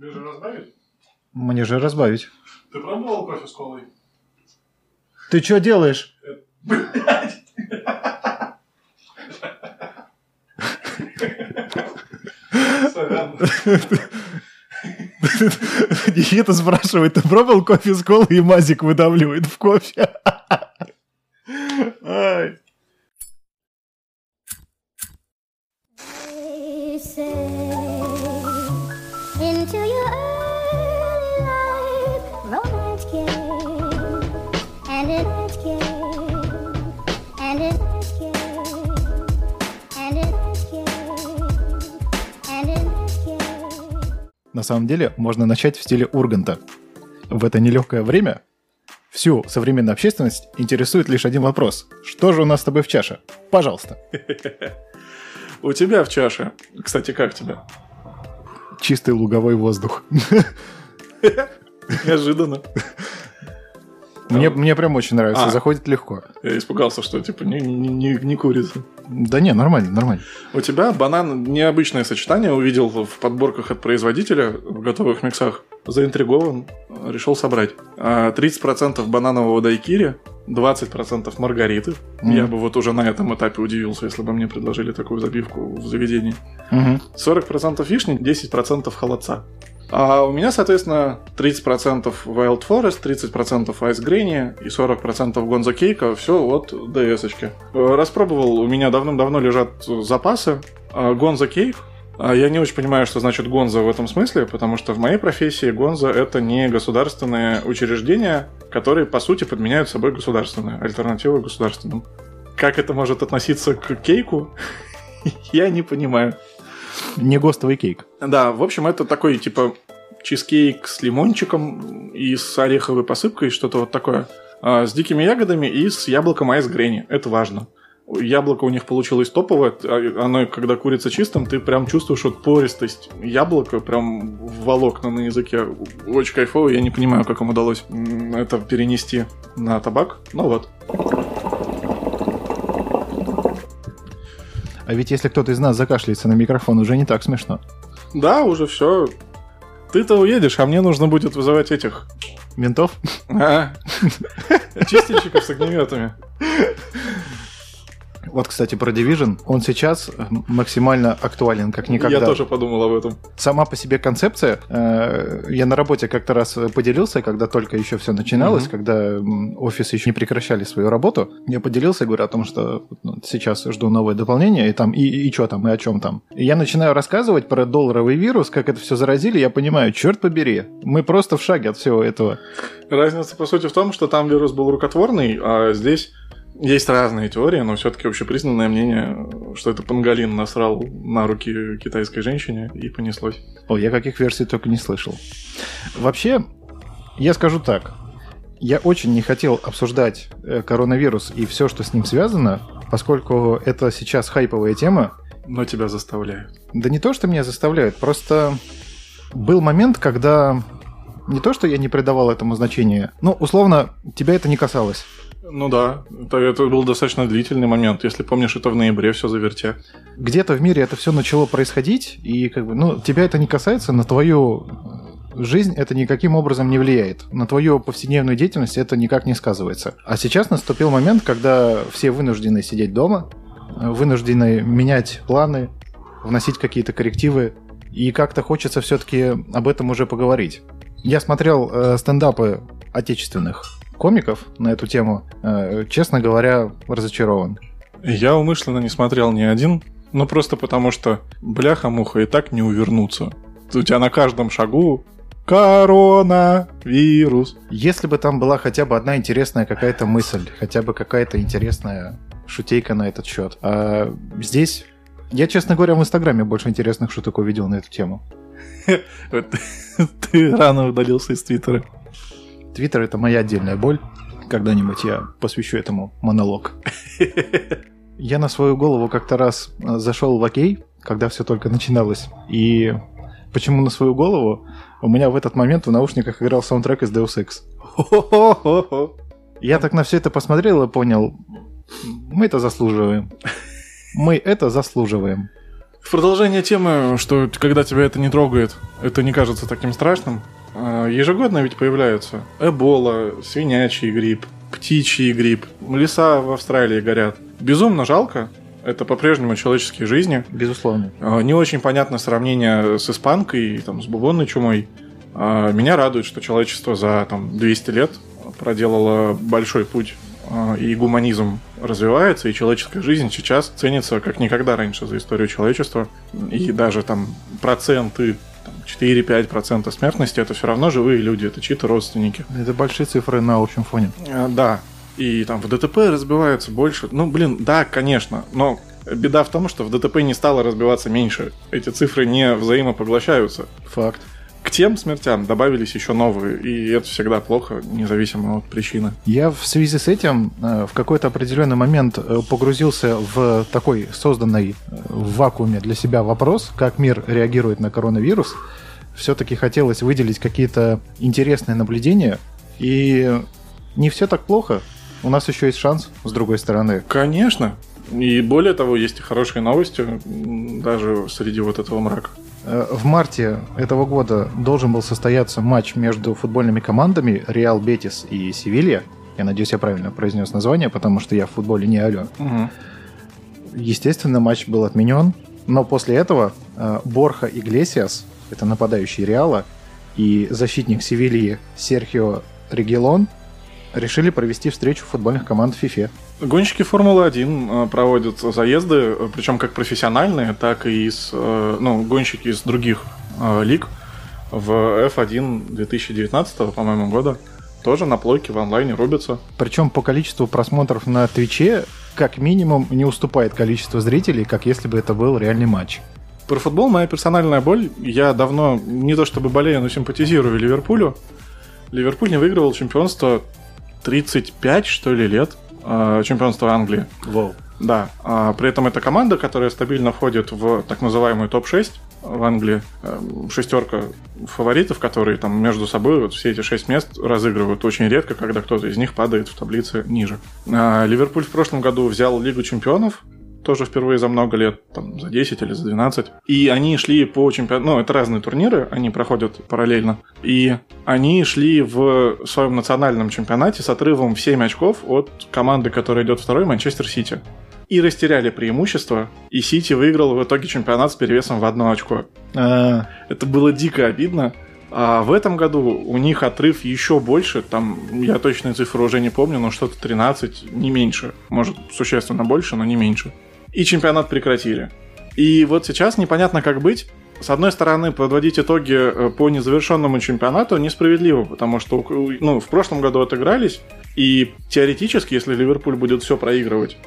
Тебе же разбавить? Мне же разбавить. Ты пробовал кофе с колой? Ты что делаешь? Сорян. Никита спрашивает, ты пробовал кофе с колой и мазик выдавливает в кофе? На самом деле, можно начать в стиле Урганта. В это нелегкое время всю современную общественность интересует лишь один вопрос. Что же у нас с тобой в чаше? Пожалуйста. У тебя в чаше. Кстати, как тебе? Чистый луговой воздух. Неожиданно. Мне, мне прям очень нравится, А. заходит легко. Я испугался, что типа не, не, не, не курица. Да не, нормально, нормально. У тебя банан необычное сочетание увидел в подборках от производителя в готовых миксах. Заинтригован, решил собрать. А, 30% бананового дайкири, 20% маргариты. Мгм. Я бы вот уже на этом этапе удивился, если бы мне предложили такую забивку в заведении. Мгм. 40% вишни, 10% холодца. А у меня, соответственно, 30% Wild Forest, 30% Ice Granny и 40% Гонза Кейка. Все от ds-очки. Э, Распробовал, у меня давным-давно лежат запасы. Гонза Кейк. А Я не очень понимаю, что значит Гонза в этом смысле, потому что в моей профессии Гонза это не государственные учреждения, которые по сути подменяют собой государственные, альтернативы государственным. Как это может относиться к кейку, я не понимаю. Не ГОСТовый кейк. Да, в общем, это такой, типа, чизкейк с лимончиком и с ореховой посыпкой, что-то вот такое. А, с дикими ягодами и с яблоком айс грени. Это важно. Яблоко у них получилось топовое. а Оно, когда курица чистым, ты прям чувствуешь вот пористость яблока, прям волокна на языке. Очень кайфово. Я не понимаю, как им удалось это перенести на табак. Ну вот. А ведь если кто-то из нас закашляется на микрофон, уже не так смешно. Да, уже все. Ты-то уедешь, а мне нужно будет вызывать этих Ментов? А, Чистильщиков с огнеметами. Вот, кстати, про Division. Он сейчас э, максимально актуален, как никогда. Я тоже подумал об этом. Сама по себе концепция. э, Я на работе как-то раз поделился, когда только еще все начиналось, Мгм. когда офисы еще не прекращали свою работу. Я поделился, говорю о том, что ну, сейчас жду новое дополнение, и там, и, и что там, и о чем там. И я начинаю рассказывать про долларовый вирус, как это все заразили, я понимаю, черт побери, мы просто в шаге от всего этого. Разница, по сути, в том, что там вирус был рукотворный, а здесь есть разные теории, но все-таки общепризнанное мнение, что это пангалин насрал на руки китайской женщине и понеслось. О, я каких версий только не слышал. Вообще, я скажу так. Я очень не хотел обсуждать э, коронавирус и все, что с ним связано, поскольку это сейчас хайповая тема. Но тебя заставляют. Да не то, что меня заставляют, просто был момент, когда не то, что я не придавал этому значения, ну, условно, тебя это не касалось. Ну да, это, это был достаточно длительный момент. Если помнишь, это в ноябре все заверте. Где-то в мире это все начало происходить, и как бы, ну, тебя это не касается, на твою э, жизнь это никаким образом не влияет. На твою повседневную деятельность это никак не сказывается. А сейчас наступил момент, когда все вынуждены сидеть дома, э, вынуждены менять планы, вносить какие-то коррективы, и как-то хочется все-таки об этом уже поговорить. Я смотрел э, стендапы отечественных комиков на эту тему. Э, честно говоря, разочарован. Я умышленно не смотрел ни один, ну просто потому что бляха-муха и так не увернуться. У тебя на каждом шагу коронавирус. Если бы там была хотя бы одна интересная какая-то мысль, хотя бы какая-то интересная шутейка на этот счет. А здесь, я, честно говоря, в Инстаграме больше интересных шуток увидел на эту тему. Ты рано удалился из Твиттера. Твиттер — это моя отдельная боль. Когда-нибудь я посвящу этому монолог. Я на свою голову как-то раз э, зашел в окей, когда все только начиналось. И почему на свою голову? У меня в этот момент в наушниках играл саундтрек из Deus Ex. Я так на все это посмотрел и понял, мы это заслуживаем. Мы это заслуживаем. В продолжение темы, что когда тебя это не трогает, это не кажется таким страшным. А, Ежегодно ведь появляются эбола, свинячий грипп, птичий грипп, леса в Австралии горят. Безумно жалко, это по-прежнему человеческие жизни. Безусловно. А, Не очень понятно сравнение с испанкой, там, с бубонной чумой. А, Меня радует, что человечество за там, 200 лет проделало большой путь, и гуманизм развивается, и человеческая жизнь сейчас ценится как никогда раньше за историю человечества. И даже там проценты, 4-5% смертности, это все равно живые люди, это чьи-то родственники. Это большие цифры на общем фоне. А, Да, и там в ДТП разбивается больше. Ну, блин, да, конечно, но беда в том, что в ДТП не стало разбиваться меньше. Эти цифры не взаимопоглощаются. Факт. К тем смертям добавились еще новые, и это всегда плохо, независимо от причины. Я в связи с этим э, в какой-то определенный момент э, погрузился в такой созданный э, в вакууме для себя вопрос, как мир реагирует на коронавирус. Все-таки хотелось выделить какие-то интересные наблюдения, и не все так плохо. У нас еще есть шанс, с другой стороны. Конечно. И более того, есть и хорошие новости, даже среди вот этого мрака. Э, В марте этого года должен был состояться матч между футбольными командами Реал Бетис и Севилья. Я надеюсь, я правильно произнес название, потому что я в футболе не алё. Мгм. Естественно, матч был отменен, но после этого э, Борха Иглесиас, это нападающий Реала, и защитник Севильи Серхио Регелон решили провести встречу футбольных команд в ФИФЕ. Гонщики Формулы-1 э, проводят заезды, э, причем как профессиональные, так и из, э, ну, гонщики из других лиг в F1 2019, по-моему, года. Тоже на плойке в онлайне рубятся. Причем по количеству просмотров на Твиче как минимум не уступает количество зрителей, как если бы это был реальный матч. Про футбол моя персональная боль. Я давно не то чтобы болею, но симпатизирую Ливерпулю. Ливерпуль не выигрывал чемпионство 35, что ли, лет. Э, Чемпионство Англии. Воу. Да, а при этом это команда, которая стабильно входит в так называемую топ-6 в Англии. Эм, Шестерка фаворитов, которые там между собой вот все эти шесть мест разыгрывают очень редко, когда кто-то из них падает в таблице ниже. А, Ливерпуль в прошлом году взял Лигу чемпионов, тоже впервые за много лет, там, за 10 или за 12. И они шли по чемпионату, ну, это разные турниры, они проходят параллельно. И они шли в своем национальном чемпионате с отрывом в 7 очков от команды, которая идет второй, Манчестер Сити. И растеряли преимущество, и Сити выиграл в итоге чемпионат с перевесом в одно очко. А, Это было дико обидно. А в этом году у них отрыв еще больше, там, я точные цифры уже не помню, но что-то 13, не меньше. Может, существенно больше, но не меньше. И чемпионат прекратили. И вот сейчас непонятно, как быть. С одной стороны, подводить итоги э, по незавершенному чемпионату несправедливо, потому что ну, в прошлом году отыгрались, и теоретически, если Ливерпуль будет все проигрывать,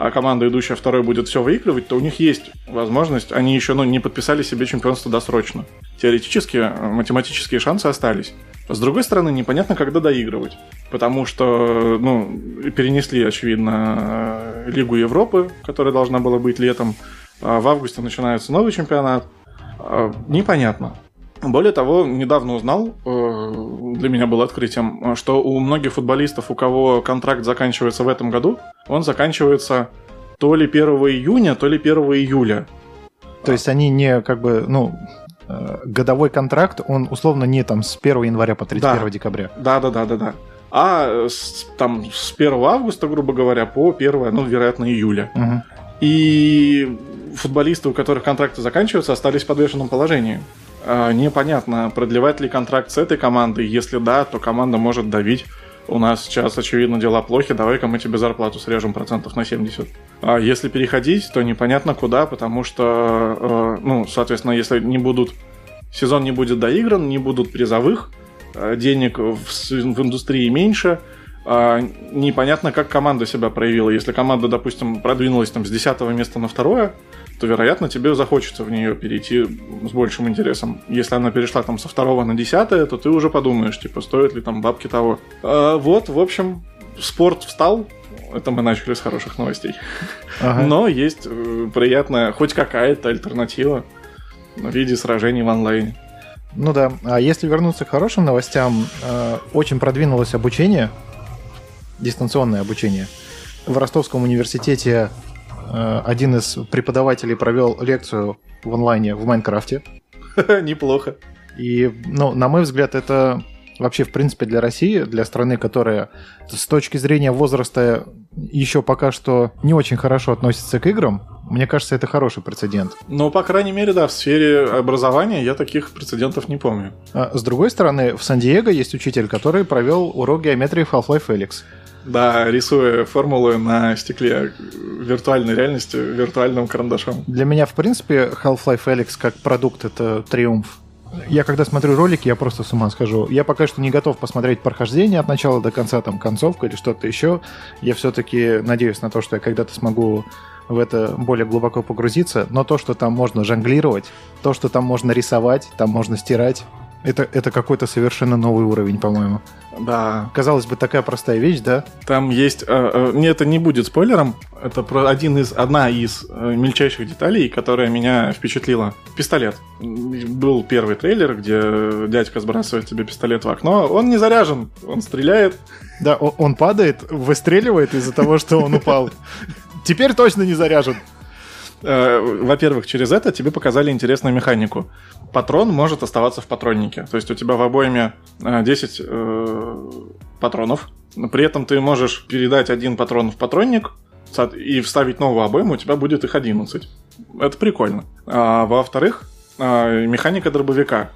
а команда, идущая второй, будет все выигрывать, то у них есть возможность, они еще ну, не подписали себе чемпионство досрочно. Теоретически, э, математические шансы остались. С другой стороны, непонятно, когда доигрывать. Потому что, ну, перенесли, очевидно, э, Лигу Европы, которая должна была быть летом. А в августе начинается новый чемпионат. А, Непонятно. Более того, недавно узнал, э, для меня было открытием, что у многих футболистов, у кого контракт заканчивается в этом году, он заканчивается то ли 1 июня, то ли 1 июля. то есть они не как бы, ну, э, годовой контракт, он условно не там с 1 января по 31 Да. декабря. Да, да, да, да, да. А с, там с 1 августа, грубо говоря, по 1, ну, вероятно, июля. Мгм. И футболисты, у которых контракты заканчиваются, остались в подвешенном положении. А, Непонятно, продлевать ли контракт с этой командой. Если да, то команда может давить. У нас сейчас, очевидно, дела плохи, давай-ка мы тебе зарплату срежем процентов на 70. А если переходить, то непонятно куда, потому что, э, ну, соответственно, если не будут, сезон не будет доигран, не будут призовых, э, денег в, в индустрии меньше, а, непонятно, как команда себя проявила. Если команда, допустим, продвинулась там с 10 места на второе, то, вероятно, тебе захочется в нее перейти с большим интересом. Если она перешла там со второго на десятое, то ты уже подумаешь, типа, стоит ли там бабки того. А, вот, в общем, спорт встал. Это мы начали с хороших новостей. Ага. Но есть э, приятная, хоть какая-то альтернатива в виде сражений в онлайне. Ну да. А если вернуться к хорошим новостям, э, очень продвинулось обучение, дистанционное обучение. В Ростовском университете один из преподавателей провел лекцию в онлайне в Майнкрафте. Неплохо. И, ну, на мой взгляд, это вообще, в принципе, для России, для страны, которая с точки зрения возраста еще пока что не очень хорошо относится к играм, мне кажется, это хороший прецедент. Ну, по крайней мере, да, в сфере образования я таких прецедентов не помню. А с другой стороны, в Сан-Диего есть учитель, который провел урок геометрии в Half-Life Felix. Да, рисуя формулы на стекле виртуальной реальности виртуальным карандашом. Для меня, в принципе, Half-Life Felix как продукт — это триумф. Я когда смотрю ролики, я просто с ума схожу. Я пока что не готов посмотреть прохождение от начала до конца, там, концовка или что-то еще. Я все-таки надеюсь на то, что я когда-то смогу в это более глубоко погрузиться. Но то, что там можно жонглировать, то, что там можно рисовать, там можно стирать, это, это какой-то совершенно новый уровень, по-моему. Да, Казалось бы, такая простая вещь, да? Там есть... э, э, Мне это не будет спойлером. Это про один из, одна из э, мельчайших деталей, которая меня впечатлила. Пистолет. Был первый трейлер, где дядька сбрасывает тебе пистолет в окно. Он не заряжен, он стреляет. Да, о- он падает, выстреливает из-за того, что он упал. Теперь точно не заряжен. Э, Во-первых, через это тебе показали интересную механику. Патрон может оставаться в патроннике. То есть у тебя в обойме э, 10 э, патронов. Но При этом ты можешь передать один патрон в патронник и вставить новую обойму, у тебя будет их 11. Это прикольно. А, во-вторых, механика дробовика.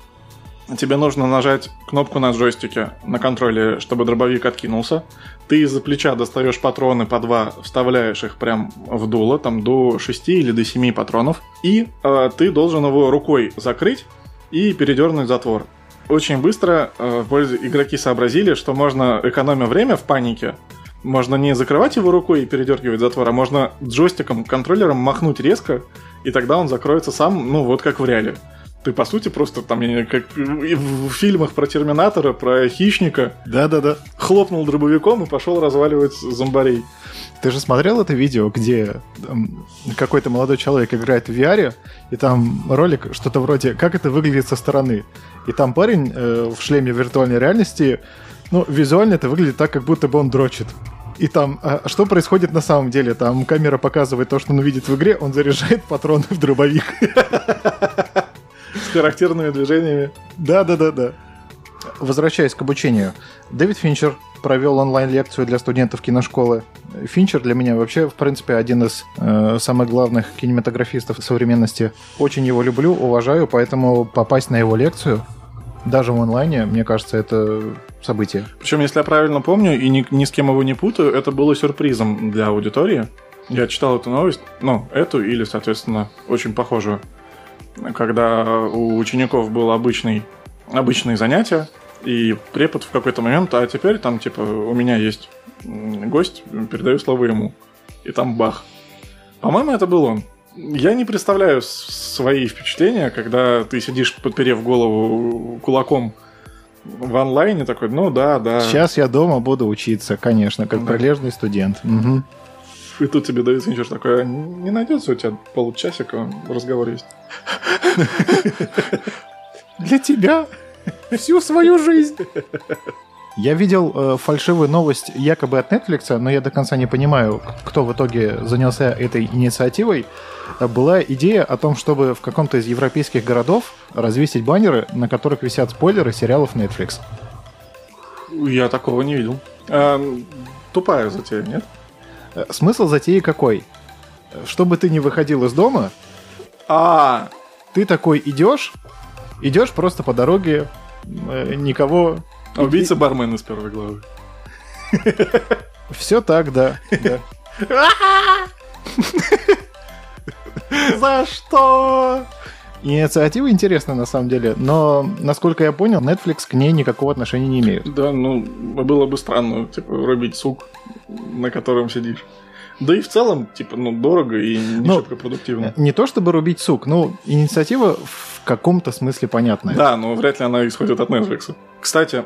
Тебе нужно нажать кнопку на джойстике на контроле, чтобы дробовик откинулся. Ты из-за плеча достаешь патроны по два, вставляешь их прям в дуло, там до 6 или до 7 патронов. И э, ты должен его рукой закрыть и передернуть затвор. Очень быстро э, игроки сообразили, что можно, экономя время в панике, можно не закрывать его рукой и передергивать затвор, а можно джойстиком, контроллером махнуть резко, и тогда он закроется сам, ну вот как в реале. Ты, по сути, просто там, я не как в фильмах про Терминатора, про Хищника, Да-да-да. хлопнул дробовиком и пошел разваливать зомбарей. Ты же смотрел это видео, где какой-то молодой человек играет в VR, и там ролик что-то вроде «Как это выглядит со стороны?» И там парень э, в шлеме виртуальной реальности, ну, визуально это выглядит так, как будто бы он дрочит. И там, а что происходит на самом деле? Там камера показывает то, что он увидит в игре, он заряжает патроны в дробовик. Характерными движениями. Да-да-да-да. Возвращаясь к обучению. Дэвид Финчер провел онлайн-лекцию для студентов киношколы. Финчер для меня вообще, в принципе, один из э, самых главных кинематографистов современности. Очень его люблю, уважаю, поэтому попасть на его лекцию, даже в онлайне, мне кажется, это событие. Причем, если я правильно помню, и ни, ни с кем его не путаю, это было сюрпризом для аудитории. Я читал эту новость, ну, эту или, соответственно, очень похожую. Когда у учеников был обычный, обычные занятия, и препод в какой-то момент, а теперь там, типа, у меня есть гость, передаю слово ему. И там бах. По-моему, это был он. Я не представляю свои впечатления, когда ты сидишь, подперев голову кулаком в онлайне, такой, ну да, да. Сейчас я дома буду учиться, конечно, как Да. прилежный студент. Мгм. И тут тебе Дэвид Финчер такой, «А не найдется у тебя полчасика, разговор есть. Для тебя всю свою жизнь. Я видел э, фальшивую новость якобы от Netflix, но я до конца не понимаю, кто в итоге занялся этой инициативой. Э, Была идея о том, чтобы в каком-то из европейских городов развесить баннеры, на которых висят спойлеры сериалов Netflix. Я такого не видел. А, тупая затея, нет? Э, Смысл затеи какой? Чтобы ты не выходил из дома, А, ты такой идешь, идешь просто по дороге, э, никого... убийца бармен из первой главы. Все так, да. За что? Инициатива интересная на самом деле, но, насколько я понял, Netflix к ней никакого отношения не имеет. Да, ну, было бы странно, типа, рубить сук, на котором сидишь. Да и в целом, типа, ну, дорого и не Ну, шибко продуктивно. Не то чтобы рубить сук, ну, инициатива в каком-то смысле понятная. Да, но вряд ли она исходит от Netflix. Кстати,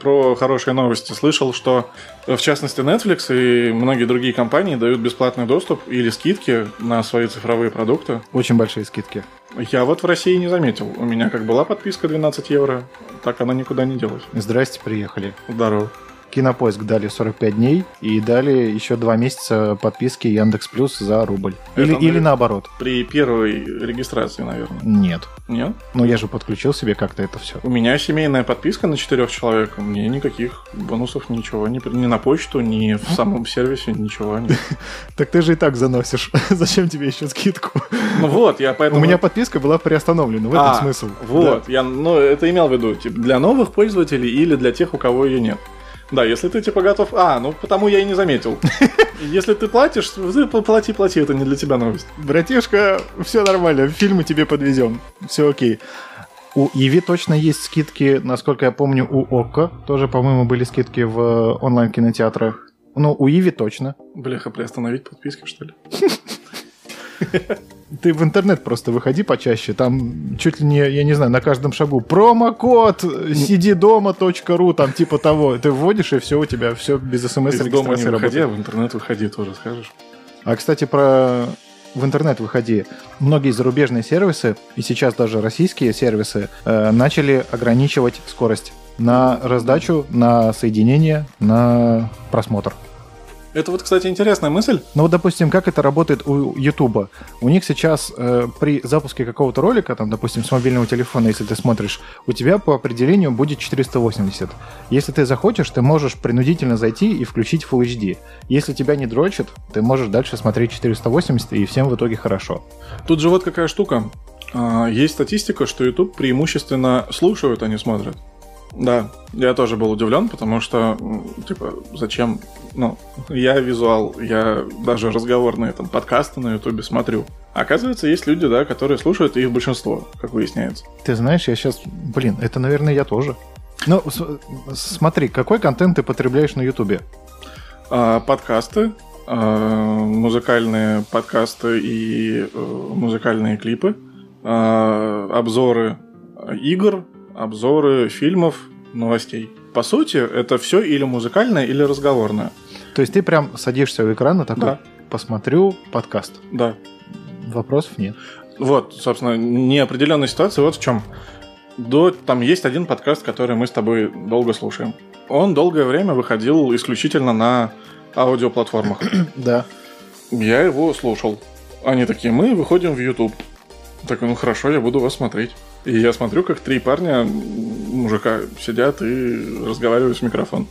про хорошие новости слышал, что в частности Netflix и многие другие компании дают бесплатный доступ или скидки на свои цифровые продукты. Очень большие скидки. Я вот в России не заметил. У меня как была подписка 12 евро, так она никуда не делась. Здрасте, приехали. Здорово. Кинопоиск дали 45 дней и дали еще два месяца подписки Яндекс Плюс за рубль. Это, Или, или наоборот. При первой регистрации, наверное. Нет. Нет? Ну, я же подключил себе как-то это все. У меня семейная подписка на четырех человек. Мне никаких бонусов, ничего. Ни, при- ни на почту, ни в самом сервисе, ничего. нет. Так ты же и так заносишь. Зачем тебе еще скидку? Ну вот, я У поэтому... меня подписка была приостановлена. В этом А, смысл. Вот, я ну, это имел в виду. Типа, для новых пользователей или для тех, у кого ее нет. Да, если ты типа готов... А, ну потому я и не заметил. Если ты платишь, ты плати, плати, это не для тебя новость. Братишка, все нормально. Фильмы тебе подвезем. Все окей. У Иви точно есть скидки, насколько я помню, у Окко тоже, по-моему, были скидки в онлайн-кинотеатрах. Ну, у Иви точно. Бляха, приостановить подписки, что ли? Ты в интернет просто выходи почаще, там чуть ли не, я не знаю, на каждом шагу промокод сидидома.ру, там типа того. Ты вводишь, и все у тебя, все без смс Из дома не выходи, а в интернет выходи, тоже скажешь. А, кстати, про в интернет выходи. Многие зарубежные сервисы, и сейчас даже российские сервисы, э, начали ограничивать скорость на раздачу, на соединение, на просмотр. Это вот, кстати, интересная мысль. Ну вот, допустим, как это работает у Ютуба? У них сейчас э, при запуске какого-то ролика, там, допустим, с мобильного телефона, если ты смотришь, у тебя по определению будет 480. Если ты захочешь, ты можешь принудительно зайти и включить Full HD. Если тебя не дрочит, ты можешь дальше смотреть 480, и всем в итоге хорошо. Тут же вот какая штука. А, Есть статистика, что YouTube преимущественно слушают, а не смотрят. Да, я тоже был удивлен, потому что, типа, зачем? Ну, я визуал, я даже разговорные там подкасты на Ютубе смотрю. Оказывается, есть люди, да, которые слушают, и их большинство, как выясняется. Ты знаешь, я сейчас... Блин, это, наверное, я тоже. Ну, смотри, какой контент ты потребляешь на Ютубе? А, подкасты, а, музыкальные подкасты и э, музыкальные клипы, а, обзоры игр, обзоры фильмов, новостей. По сути, это все или музыкальное, или разговорное. То есть ты прям садишься у экрана такой, Да. посмотрю подкаст. Да. Вопросов нет. Вот, собственно, неопределенная ситуация вот в чем. До, там есть один подкаст, который мы с тобой долго слушаем. Он долгое время выходил исключительно на аудиоплатформах. Да. Я его слушал. Они такие, мы выходим в YouTube. Такой, ну хорошо, я буду вас смотреть. И я смотрю, как три парня, мужика, сидят и разговаривают в микрофон.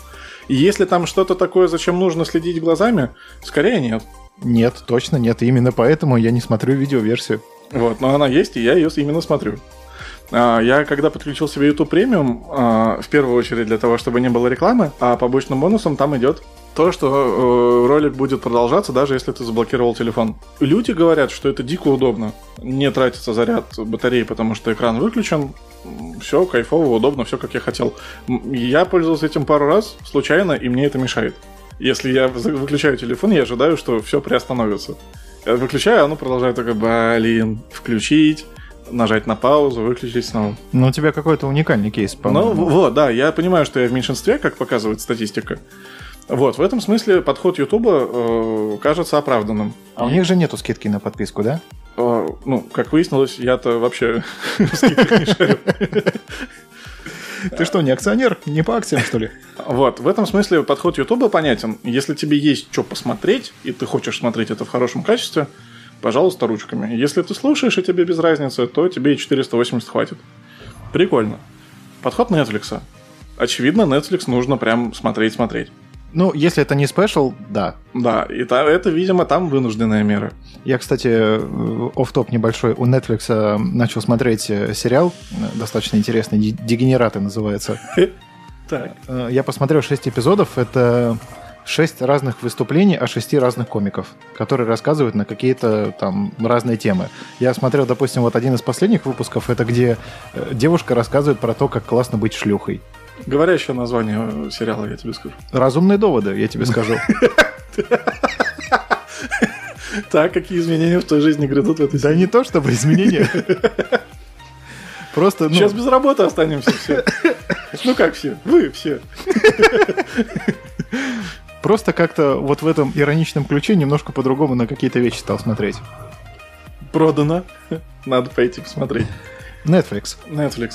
И если там что-то такое, зачем нужно следить глазами, скорее нет. Нет, точно нет. И именно поэтому я не смотрю видеоверсию. Вот, но она есть, и я ее именно смотрю. А, Я когда подключил себе YouTube премиум, а, в первую очередь для того, чтобы не было рекламы, а побочным бонусом там идет то, что э, ролик будет продолжаться, даже если ты заблокировал телефон. Люди говорят, что это дико удобно. Не тратится заряд батареи, потому что экран выключен. Все кайфово, удобно, все как я хотел. Я пользовался этим пару раз случайно, и мне это мешает. Если я выключаю телефон, я ожидаю, что все приостановится. Я выключаю, а оно продолжает только, блин, включить, нажать на паузу, выключить снова. Но у тебя какой-то уникальный кейс, Ну, по-моему. в- вот, да, я понимаю, что я в меньшинстве, как показывает статистика. Вот, в этом смысле подход Ютуба э, кажется оправданным. А у них же нету скидки на подписку, да? Э, ну, как выяснилось, я-то вообще в скидках не шарю. Ты что, не акционер? Не по акциям, что ли? Вот, в этом смысле подход Ютуба понятен. Если тебе есть что посмотреть, и ты хочешь смотреть это в хорошем качестве, пожалуйста, ручками. Если ты слушаешь, и тебе без разницы, то тебе и 480 хватит. Прикольно. Подход Netflix. Очевидно, Netflix нужно прям смотреть-смотреть. Ну, если это не special, да. Да, и та- это, видимо, там вынужденная мера. Я, кстати, э, офф-топ небольшой. У Netflix э, начал смотреть э, сериал, достаточно интересный, «Ди- «Дегенераты» называется. Так. Я посмотрел 6 эпизодов. Это шесть разных выступлений о шести разных комиков, которые рассказывают на какие-то там разные темы. Я смотрел, допустим, вот один из последних выпусков, это где девушка рассказывает про то, как классно быть шлюхой. Говорящее название сериала, я тебе скажу. Разумные доводы, я тебе скажу. Так, какие изменения в твоей жизни грядут в этой Да не то чтобы изменения. Просто, ну, Сейчас без работы останемся все. Ну как все? Вы все. просто как-то вот в этом ироничном ключе немножко по-другому на какие-то вещи стал смотреть. Продано. Надо пойти посмотреть. Netflix. Netflix.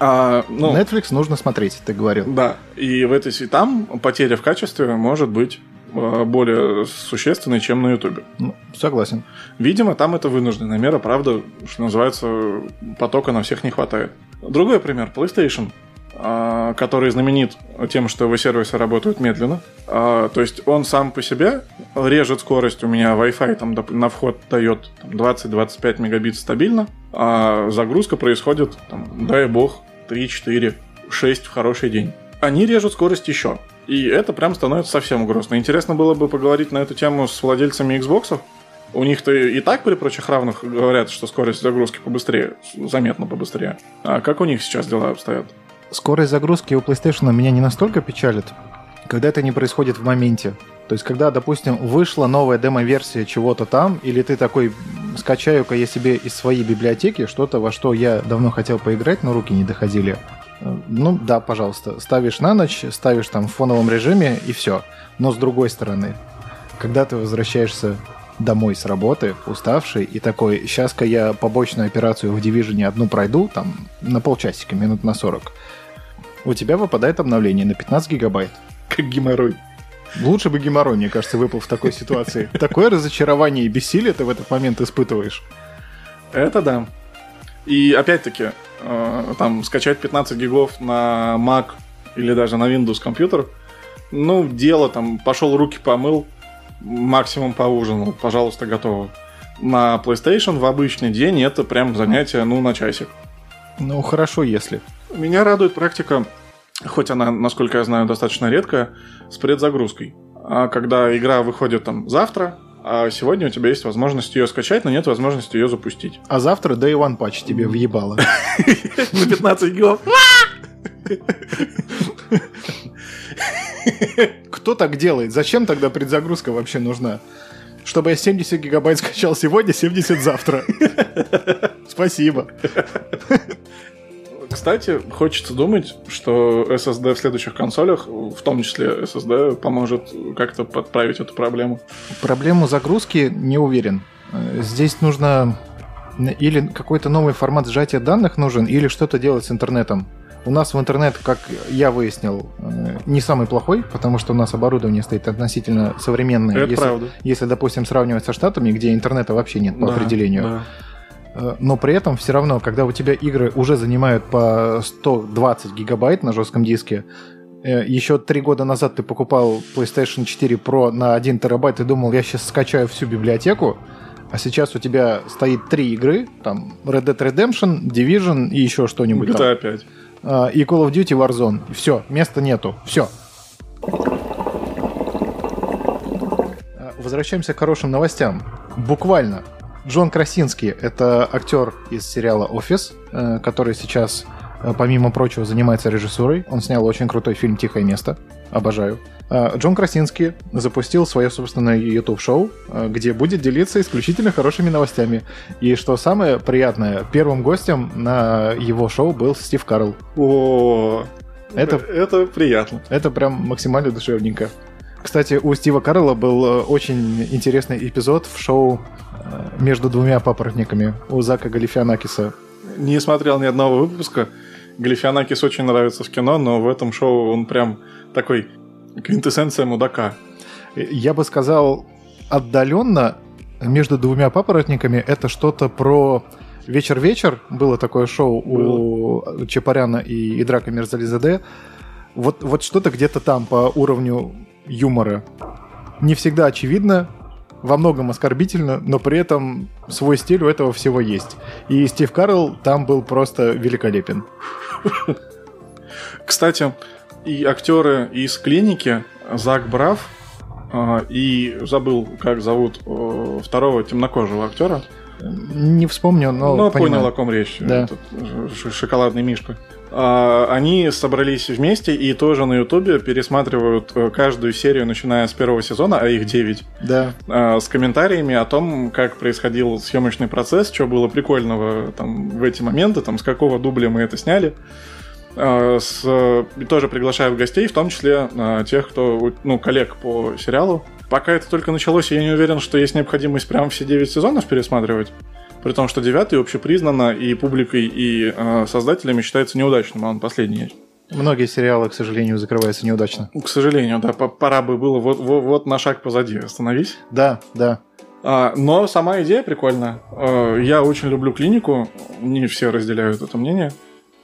А, ну, Netflix нужно смотреть, ты говорил. Да, и в этой там потеря в качестве может быть э, более существенной, чем на Ютубе. Ну, согласен. Видимо, там это вынужденная мера, правда, что называется, потока на всех не хватает. Другой пример, PlayStation, а, который знаменит тем, что его сервисы работают медленно. А, То есть он сам по себе режет скорость. У меня Wi-Fi там на вход дает там, 20-25 мегабит стабильно, а загрузка происходит, там, дай бог, 3, 4, 6 в хороший день. Они режут скорость еще. И это прям становится совсем грустно. Интересно было бы поговорить на эту тему с владельцами Xbox. У них-то и так при прочих равных говорят, что скорость загрузки побыстрее, заметно побыстрее. А как у них сейчас дела обстоят? Скорость загрузки у PlayStation меня не настолько печалит, когда это не происходит в моменте. То есть, когда, допустим, вышла новая демо-версия чего-то там, или ты такой, скачаю-ка я себе из своей библиотеки что-то, во что я давно хотел поиграть, но руки не доходили. Э, Ну да, пожалуйста, ставишь на ночь, ставишь там в фоновом режиме и все. Но с другой стороны, когда ты возвращаешься домой с работы, уставший, и такой, сейчас-ка я побочную операцию в Division одну пройду, там, на полчасика, минут на 40, у тебя выпадает обновление на 15 гигабайт. Как геморрой. Лучше бы геморрой, мне кажется, выпал в такой ситуации. Такое разочарование и бессилие ты в этот момент испытываешь. Это да. И опять-таки, э, там скачать 15 гигов на Mac или даже на Windows компьютер, ну, дело там, пошел руки помыл, максимум поужинал, пожалуйста, готово. На PlayStation в обычный день это прям занятие, ну, на часик. Ну, хорошо, если. Меня радует практика, хоть она, насколько я знаю, достаточно редкая, с предзагрузкой. А когда игра выходит там завтра, а сегодня у тебя есть возможность ее скачать, но нет возможности ее запустить. А завтра Day One патч тебе въебало. На 15 гигов. Кто так делает? Зачем тогда предзагрузка вообще нужна? Чтобы я 70 гигабайт скачал сегодня, 70 завтра. Спасибо. Кстати, хочется думать, что SSD в следующих консолях, в том числе SSD, поможет как-то подправить эту проблему. Проблему загрузки не уверен. Э, Здесь нужно или какой-то новый формат сжатия данных нужен, или что-то делать с интернетом. У нас в интернет, как я выяснил, э, не самый плохой, потому что у нас оборудование стоит относительно современное. Это если, правда. если, допустим, сравнивать со Штатами, где интернета вообще нет по Да, определению. да. Э, Но при этом все равно, когда у тебя игры уже занимают по 120 гигабайт на жестком диске, э, еще три года назад ты покупал PlayStation 4 Pro на 1 терабайт и думал, я сейчас скачаю всю библиотеку, а сейчас у тебя стоит три игры, там Red Dead Redemption, Division и еще что-нибудь там. GTA 5. А, и Call of Duty Warzone. Все, места нету. Все. Возвращаемся к хорошим новостям. Буквально. Джон Красинский – это актер из сериала «Офис», э, который сейчас, э, помимо прочего, занимается режиссурой. Он снял очень крутой фильм «Тихое место». Обожаю. А, Джон Красинский запустил свое собственное YouTube-шоу, э, где будет делиться исключительно хорошими новостями. И что самое приятное, первым гостем на его шоу был Стив Карл. О, Это- это приятно. Это прям максимально душевненько. Кстати, у Стива Карла был э, очень интересный эпизод в шоу э, «Между двумя папоротниками» у Зака Галифианакиса. Не смотрел ни одного выпуска. Галифианакис очень нравится в кино, но в этом шоу он прям такой квинтэссенция мудака. Э, Я бы сказал, отдаленно «Между двумя папоротниками» это что-то про «Вечер-вечер». Было такое шоу у Чапаряна и, и Драка Мерзализаде. Вот, вот что-то где-то там по уровню юмора. Не всегда очевидно, во многом оскорбительно, но при этом свой стиль у этого всего есть. И Стив Карл там был просто великолепен. Кстати, и актеры из клиники Зак Брав а, и забыл, как зовут э, второго темнокожего актера. Не вспомню, но Ну, понимаю. понял, о ком речь. Да. Этот шоколадный мишка. А, Они собрались вместе и тоже на Ютубе пересматривают э, каждую серию, начиная с первого сезона, а их 9, Да. с комментариями о том, как происходил съемочный процесс, что было прикольного там, в эти моменты, там, с какого дубля мы это сняли. С, э, и тоже приглашаю гостей, в том числе тех, кто, ну, коллег по сериалу. Пока это только началось, я не уверен, что есть необходимость прям все 9 сезонов пересматривать. При том, что девятый общепризнанно и публикой, и э, создателями считается неудачным, а он последний. Многие сериалы, к сожалению, закрываются неудачно. К сожалению, да, по- пора бы было вот, вот, вот на шаг позади остановись. Да, да. А, но сама идея прикольная. А, я очень люблю клинику, не все разделяют это мнение.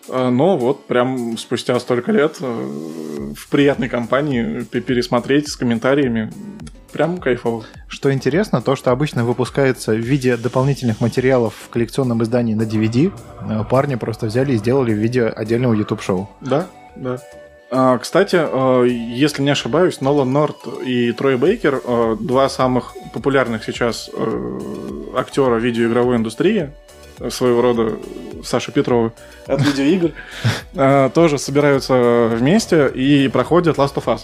А, но вот прям спустя столько лет э, в приятной компании пе- пересмотреть с комментариями прям кайфово. Что интересно, то, что обычно выпускается в виде дополнительных материалов в коллекционном издании на DVD, э, парни просто взяли и сделали в виде отдельного YouTube-шоу. Да, да. А, кстати, э, если не ошибаюсь, Нолан Норт и Трой Бейкер, э, два самых популярных сейчас э, актера видеоигровой индустрии, э, своего рода Саша Петрова от видеоигр, э, тоже собираются вместе и проходят Last of Us.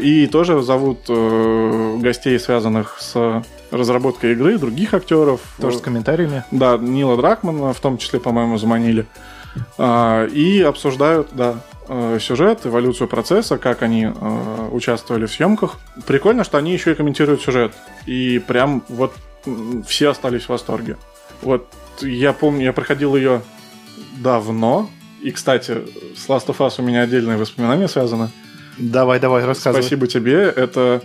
И тоже зовут э, гостей, связанных с разработкой игры, других актеров. Тоже с комментариями. Да, Нила Дракмана в том числе, по-моему, заманили. А, И обсуждают, да, э, сюжет, эволюцию процесса, как они э, участвовали в съемках. Прикольно, что они еще и комментируют сюжет. И прям вот все остались в восторге. Вот я помню, я проходил ее давно. И, кстати, с Last of Us у меня отдельные воспоминания связаны. Давай, давай, рассказывай. Спасибо тебе. Это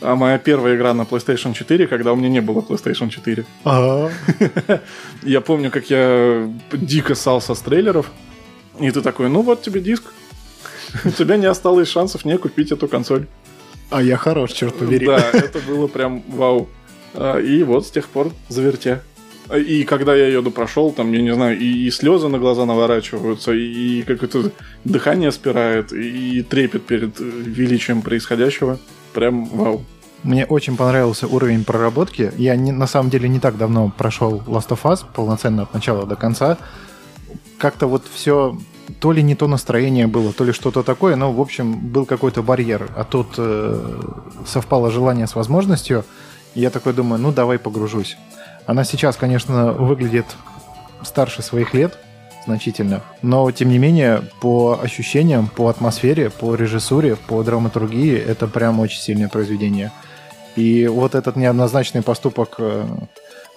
а, моя первая игра на PlayStation 4, когда у меня не было PlayStation 4. Ага. Я помню, как я дико ссался с трейлеров. И ты такой, ну вот тебе диск. У тебя не осталось шансов не купить эту консоль. А я хорош, черт побери. Да, это было прям вау. А, И вот с тех пор заверте. И когда я ее допрошел, там, я не знаю, и, и слезы на глаза наворачиваются, и какое-то дыхание спирает, и трепет перед э, величием происходящего. Прям вау. Мне очень понравился уровень проработки. Я не, на самом деле не так давно прошел Last of Us полноценно от начала до конца. Как-то вот все то ли не то настроение было, то ли что-то такое, но, в общем, был какой-то барьер. А тут э, совпало желание с возможностью. И я такой думаю, ну давай погружусь. Она сейчас, конечно, выглядит старше своих лет значительно, но тем не менее по ощущениям, по атмосфере, по режиссуре, по драматургии это прям очень сильное произведение. И вот этот неоднозначный поступок э,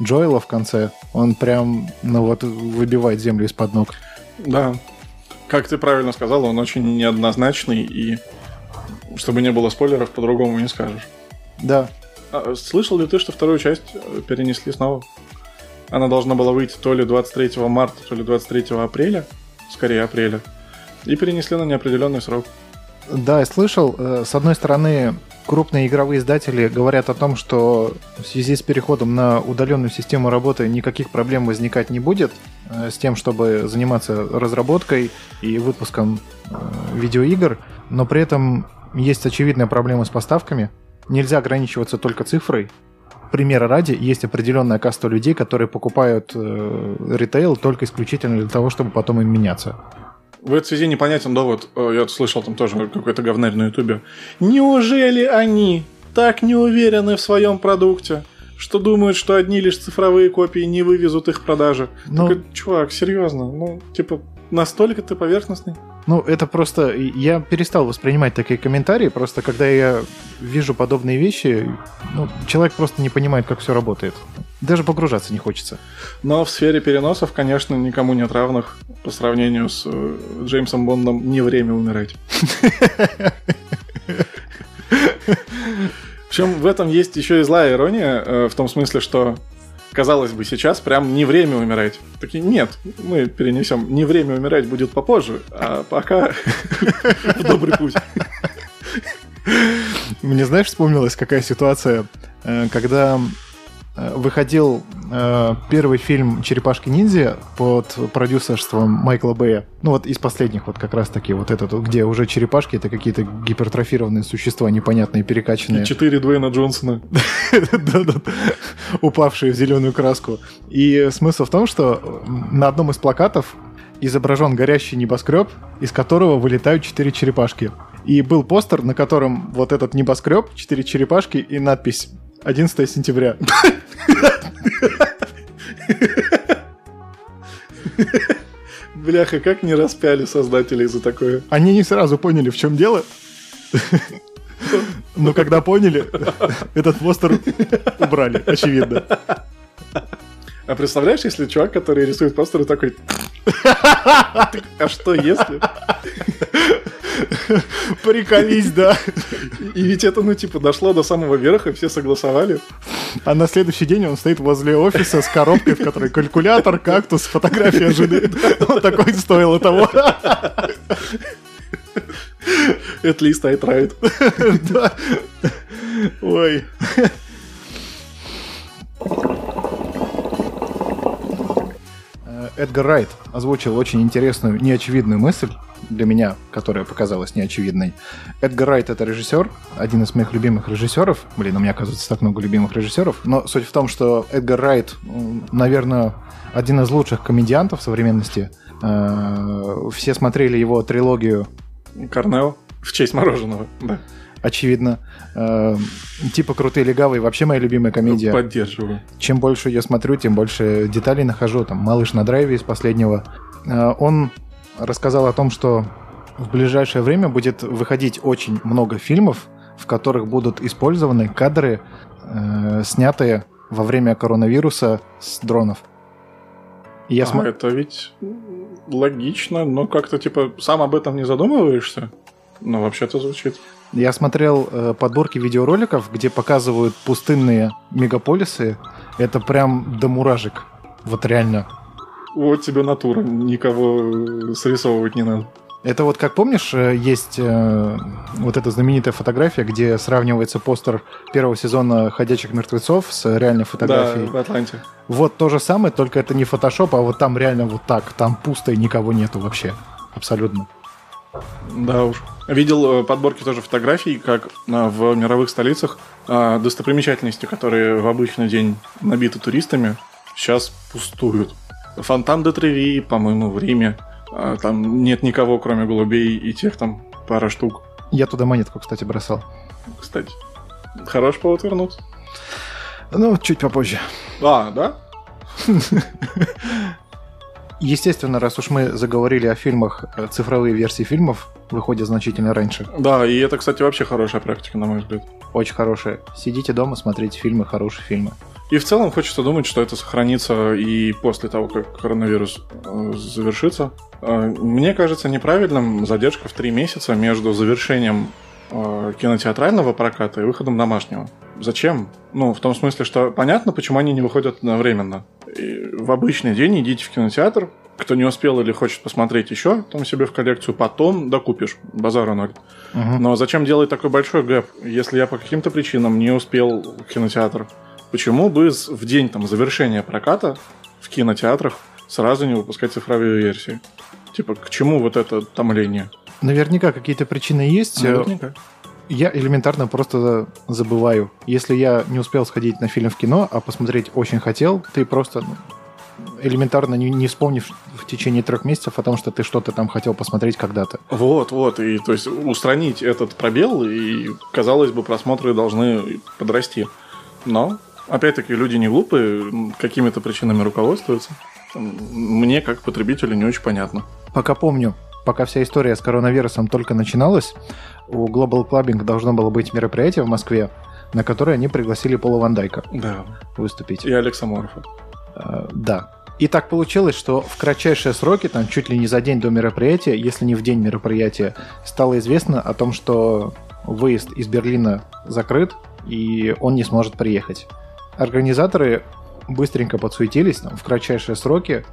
Джоэла в конце, он прям, ну вот, выбивает землю из-под ног. Да. Как ты правильно сказал, он очень неоднозначный, и чтобы не было спойлеров, по-другому не скажешь. Да, А, слышал ли ты, что вторую часть э, перенесли снова? Она должна была выйти то ли 23 марта, то ли 23 апреля, скорее апреля, и перенесли на неопределенный срок. Да, я слышал. Э, С одной стороны, крупные игровые издатели говорят о том, что в связи с переходом на удаленную систему работы никаких проблем возникать не будет э, с тем, чтобы заниматься разработкой и выпуском видеоигр, но при этом есть очевидная проблема с поставками. Нельзя ограничиваться только цифрой. Примера ради, есть определенная каста людей, которые покупают э, ритейл только исключительно для того, чтобы потом им меняться. В этой связи непонятен довод, э, я слышал там тоже какой-то говнарь на ютубе. Неужели они так не уверены в своем продукте, что думают, что одни лишь цифровые копии не вывезут их продажи? Ну- Такой, чувак, серьезно, ну, типа, настолько ты поверхностный? Ну, это просто... Я перестал воспринимать такие комментарии, просто когда я вижу подобные вещи, ну, человек просто не понимает, как все работает. Даже погружаться не хочется. Но в сфере переносов, конечно, никому нет равных по сравнению с э, Джеймсом Бондом «Не время умирать». Причем в этом есть еще и злая ирония, э, в том смысле, что казалось бы, сейчас прям не время умирать. Такие, нет, мы перенесем, не время умирать будет попозже, а пока в добрый путь. Мне, знаешь, вспомнилась какая ситуация, э, когда выходил э, первый фильм «Черепашки-ниндзя» под продюсерством Майкла Бэя. Ну вот из последних вот как раз-таки вот этот, где уже черепашки это какие-то гипертрофированные существа непонятные, перекачанные. Четыре Дуэйна Джонсона. Упавшие в зеленую краску. И смысл в том, что на одном из плакатов изображен горящий небоскреб, из которого вылетают четыре черепашки. И был постер, на котором вот этот небоскреб, четыре черепашки и надпись 11 сентября. Бляха, как не распяли создателей за такое. Они не сразу поняли, в чем дело. Но когда поняли, этот постер убрали, очевидно. А представляешь, если чувак, который рисует постеры, такой... А что если? Приколись, да. И ведь это, ну, типа, дошло до самого верха, все согласовали. А на следующий день он стоит возле офиса с коробкой, в которой калькулятор, кактус, фотография жены. Он такой стоило того. At least I tried. Да. Ой. Эдгар Райт озвучил очень интересную, неочевидную мысль для меня, которая показалась неочевидной. Эдгар Райт — это режиссер, один из моих любимых режиссеров. Блин, у меня, оказывается, так много любимых режиссеров. Но суть в том, что Эдгар Райт, наверное, один из лучших комедиантов современности. Э, Все смотрели его трилогию Корнел в честь мороженого. Да. Очевидно. Э, типа «Крутые легавые» вообще моя любимая комедия. Поддерживаю. Чем больше я смотрю, тем больше деталей нахожу. Там «Малыш на драйве» из последнего. Э, Он рассказал о том, что в ближайшее время будет выходить очень много фильмов, в которых будут использованы кадры, э, снятые во время коронавируса с дронов. И я А смо- это ведь логично, но как-то, типа, сам об этом не задумываешься? Но вообще-то звучит. Я смотрел э, подборки видеороликов, где показывают пустынные мегаполисы. Это прям до муражек. Вот реально. Вот тебе натура, никого срисовывать не надо. Это вот, как помнишь, э, есть э, вот эта знаменитая фотография, где сравнивается постер первого сезона «Ходячих мертвецов» с реальной фотографией. Да, в Атланте. Вот то же самое, только это не фотошоп, а вот там реально вот так. Там пусто и никого нету вообще. Абсолютно. Да уж. Видел э, подборки тоже фотографий, как а, в мировых столицах а, достопримечательности, которые в обычный день набиты туристами, сейчас пустуют. Фонтан де Треви, по-моему, в Риме. А, Там нет никого, кроме голубей и тех там пара штук. Я туда монетку, кстати, бросал. Кстати, хороший повод вернуться. Ну, чуть попозже. А, да? Естественно, раз уж мы заговорили о фильмах, э, цифровые версии фильмов выходят значительно раньше. Да, и это, кстати, вообще хорошая практика, на мой взгляд. Очень хорошие. Сидите дома, смотрите фильмы, хорошие фильмы. И в целом хочется думать, что это сохранится и после того, как коронавирус э, завершится. Э, Мне кажется неправильным задержка в три месяца между завершением э, кинотеатрального проката и выходом домашнего. Зачем? Ну, в том смысле, что понятно, почему они не выходят одновременно. И в обычный день идите в кинотеатр, кто не успел или хочет посмотреть еще там себе в коллекцию, потом докупишь. Базара ноль. Мгм. Но зачем делать такой большой гэп, если я по каким-то причинам не успел в кинотеатр? Почему бы в день там, завершения проката в кинотеатрах сразу не выпускать цифровые версии? Типа, к чему вот это томление? Наверняка какие-то причины есть. Наверняка. Я элементарно просто забываю. Если я не успел сходить на фильм в кино, а посмотреть очень хотел, ты просто ну, элементарно не, не вспомнишь в течение трех месяцев о том, что ты что-то там хотел посмотреть когда-то. Вот, вот, и то есть устранить этот пробел, и, казалось бы, просмотры должны подрасти. Но, опять-таки, люди не глупые, какими-то причинами руководствуются. Мне, как потребителю, не очень понятно. Пока помню, пока вся история с коронавирусом только начиналась, у Global Clubbing должно было быть мероприятие в Москве, на которое они пригласили Пола Ван Дайка Да. выступить. И Алекса Морфа. Э, да. И так получилось, что в кратчайшие сроки, там чуть ли не за день до мероприятия, если не в день мероприятия, стало известно о том, что выезд из Берлина закрыт, и он не сможет приехать. Организаторы быстренько подсуетились там, в кратчайшие сроки.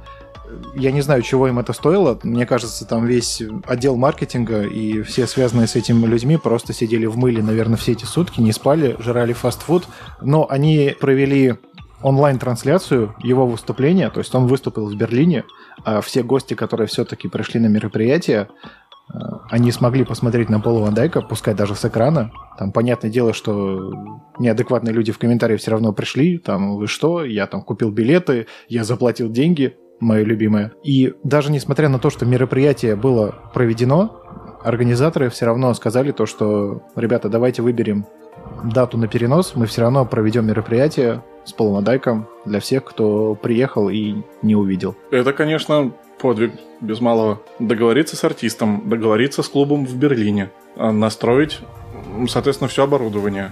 Я не знаю, чего им это стоило. Мне кажется, там весь отдел маркетинга и все связанные с этим людьми просто сидели в мыле, наверное, все эти сутки, не спали, жрали фастфуд. Но они провели онлайн-трансляцию его выступления, то есть он выступил в Берлине, а все гости, которые все-таки пришли на мероприятие, э, они смогли посмотреть на Пола Ван Дайка, пускай даже с экрана. Там, понятное дело, что неадекватные люди в комментарии все равно пришли, там, вы что, я там купил билеты, я заплатил деньги, мое любимое. И даже несмотря на то, что мероприятие было проведено, организаторы все равно сказали то, что, ребята, давайте выберем дату на перенос, мы все равно проведем мероприятие с Полом Ван Дайком для всех, кто приехал и не увидел. Это, конечно, подвиг без малого. Договориться с артистом, договориться с клубом в Берлине, а, настроить, соответственно, все оборудование,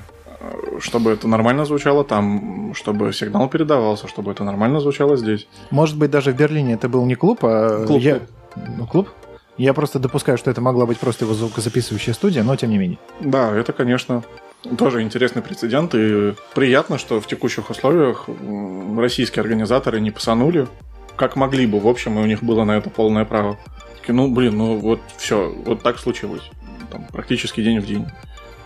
чтобы это нормально звучало там, чтобы сигнал передавался, чтобы это нормально звучало здесь. Может быть, даже в Берлине это был не клуб, а Клуб. я... Ну, клуб? Я просто допускаю, что это могла быть просто его звукозаписывающая студия, но тем не менее. Да, это, конечно, тоже интересный прецедент, и приятно, что в текущих условиях российские организаторы не посанули, как могли бы, в общем, и у них было на это полное право. Такие, ну, блин, ну вот все, вот так случилось. Там, практически день в день.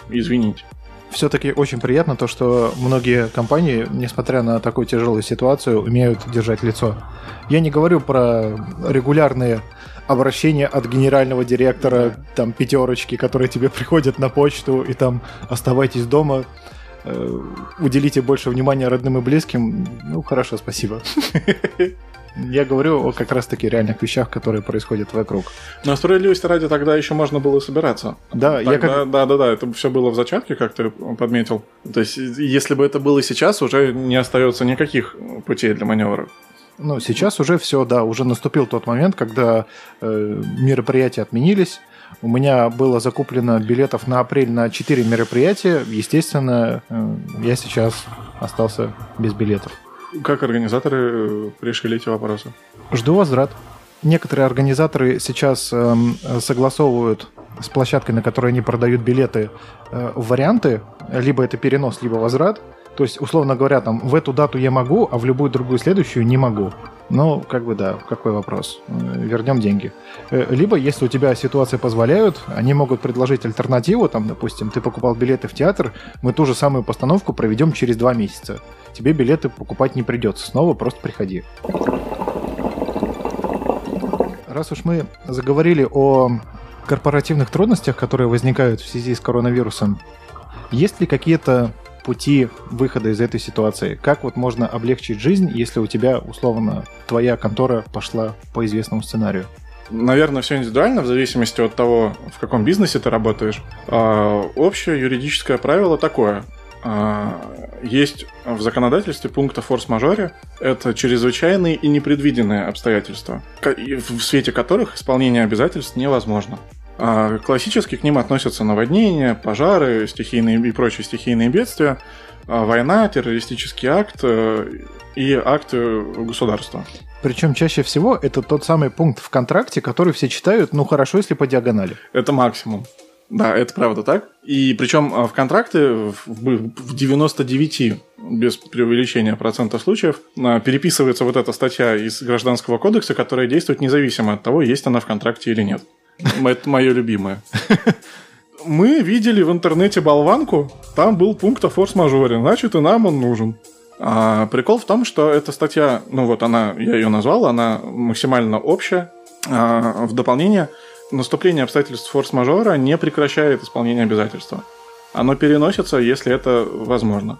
Извините. Все-таки очень приятно то, что многие компании, несмотря на такую тяжелую ситуацию, умеют держать лицо. Я не говорю про регулярные обращения от генерального директора, там пятерочки, которые тебе приходят на почту и там оставайтесь дома, э, уделите больше внимания родным и близким. Ну, хорошо, спасибо. Я говорю о как раз-таки реальных вещах, которые происходят вокруг. Но справедливости ради тогда еще можно было собираться. Да, я Тогда- как... Да, да, да, это все было в зачатке, как ты подметил. То есть, если бы это было сейчас, уже не остается никаких путей для маневра. Ну, сейчас уже все, да, уже наступил тот момент, когда э, мероприятия отменились. У меня было закуплено билетов на апрель на 4 мероприятия. Естественно, э, я сейчас остался без билетов. Как организаторы э, решили эти вопросы? Жду возврат. Некоторые организаторы сейчас эм, согласовывают с площадкой, на которой они продают билеты, э, варианты, либо это перенос, либо возврат. То есть, условно говоря, там в эту дату я могу, а в любую другую следующую не могу. Ну, как бы да, какой вопрос? Вернем деньги. Э, Либо, если у тебя ситуация позволяют, они могут предложить альтернативу, там, допустим, ты покупал билеты в театр, мы ту же самую постановку проведем через два месяца. Тебе билеты покупать не придется, снова просто приходи. Раз уж мы заговорили о корпоративных трудностях, которые возникают в связи с коронавирусом, есть ли какие-то пути выхода из этой ситуации? Как вот можно облегчить жизнь, если у тебя, условно, твоя контора пошла по известному сценарию? Наверное, все индивидуально, в зависимости от того, в каком бизнесе ты работаешь. А, общее юридическое правило такое. А, Есть в законодательстве пункт о форс-мажоре. Это чрезвычайные и непредвиденные обстоятельства, в свете которых исполнение обязательств невозможно. А, Классически к ним относятся наводнения, пожары, стихийные и прочие стихийные бедствия, а, война, террористический акт э, и акты государства. Причем чаще всего это тот самый пункт в контракте, который все читают, ну хорошо, если по диагонали. Это максимум. Да, это правда так. И причем а, в контракты в, в- в 99, без преувеличения процентов случаев, переписывается вот эта статья из Гражданского кодекса, которая действует независимо от того, есть она в контракте или нет. Это мое любимое. Мы видели в интернете болванку, там был пункт о форс-мажоре, значит и нам он нужен. А, прикол в том, что эта статья, ну вот она, я ее назвал, она максимально общая. А, в дополнение, наступление обстоятельств форс-мажора не прекращает исполнение обязательства. Оно переносится, если это возможно.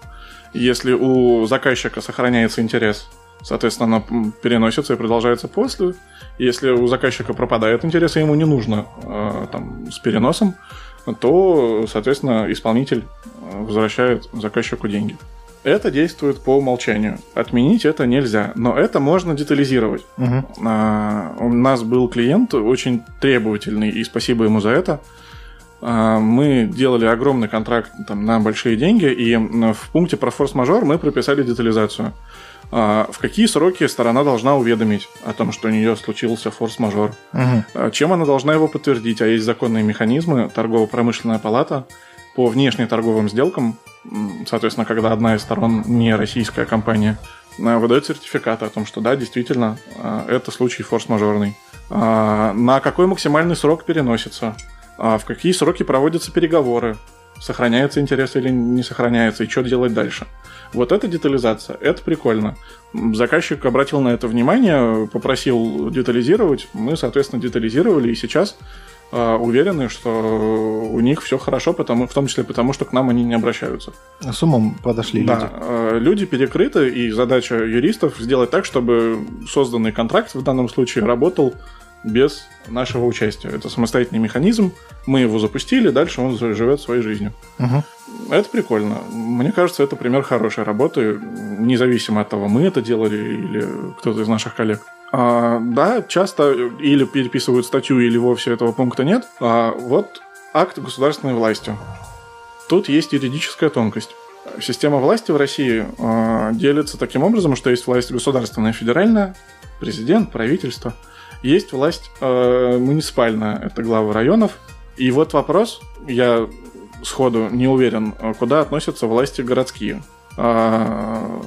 Если у заказчика сохраняется интерес, соответственно, оно переносится и продолжается после. Если у заказчика пропадает интерес, и ему не нужно э, там, с переносом, то, соответственно, исполнитель э, возвращает заказчику деньги. Это действует по умолчанию. Отменить это нельзя, но это можно детализировать. Мгм. А, У нас был клиент очень требовательный, и спасибо ему за это. А, Мы делали огромный контракт там, на большие деньги, и в пункте про форс-мажор мы прописали детализацию. А, В какие сроки сторона должна уведомить о том, что у нее случился форс-мажор? А, Чем она должна его подтвердить? А есть законные механизмы, торгово-промышленная палата по внешнеторговым сделкам, соответственно, когда одна из сторон не российская компания, а, выдает сертификат о том, что да, действительно, это случай форс-мажорный. На какой максимальный срок переносится? В какие сроки проводятся переговоры? Сохраняется интерес или не сохраняется? И что делать дальше? Вот это детализация, это прикольно. Заказчик обратил на это внимание, попросил детализировать. Мы, соответственно, детализировали, и сейчас а, уверены, что у них все хорошо, потому, в том числе потому, что к нам они не обращаются. С умом подошли Да, люди. э, люди перекрыты, и задача юристов сделать так, чтобы созданный контракт в данном случае работал без нашего участия. Это самостоятельный механизм, мы его запустили, дальше он живет своей жизнью. Мгм. Это прикольно. Мне кажется, это пример хорошей работы, независимо от того, мы это делали или кто-то из наших коллег. А, да, часто или переписывают статью, или вовсе этого пункта нет. А вот акт государственной власти. Тут есть юридическая тонкость. Система власти в России э, делится таким образом, что есть власть государственная, федеральная, президент, правительство. Есть власть э, муниципальная, это главы районов. И вот вопрос, я сходу не уверен, э, куда относятся власти городские. А,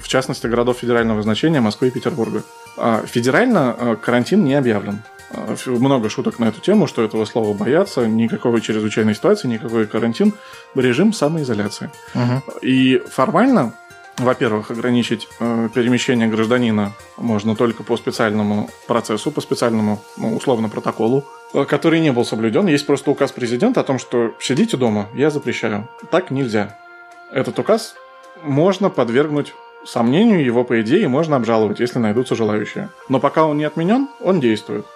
в частности, городов федерального значения Москвы и Петербурга. А, Федерально э, карантин не объявлен. А, Много шуток на эту тему, что этого слова боятся, никакой чрезвычайной ситуации, никакой карантин, режим самоизоляции. Мгм. И формально, во-первых, ограничить э, перемещение гражданина можно только по специальному процессу, по специальному, ну, условно, протоколу, э, который не был соблюден. Есть просто указ президента о том, что сидите дома, я запрещаю. Так нельзя. Этот указ можно подвергнуть сомнению, его, по идее, можно обжаловать, если найдутся желающие. Но пока он не отменен, он действует.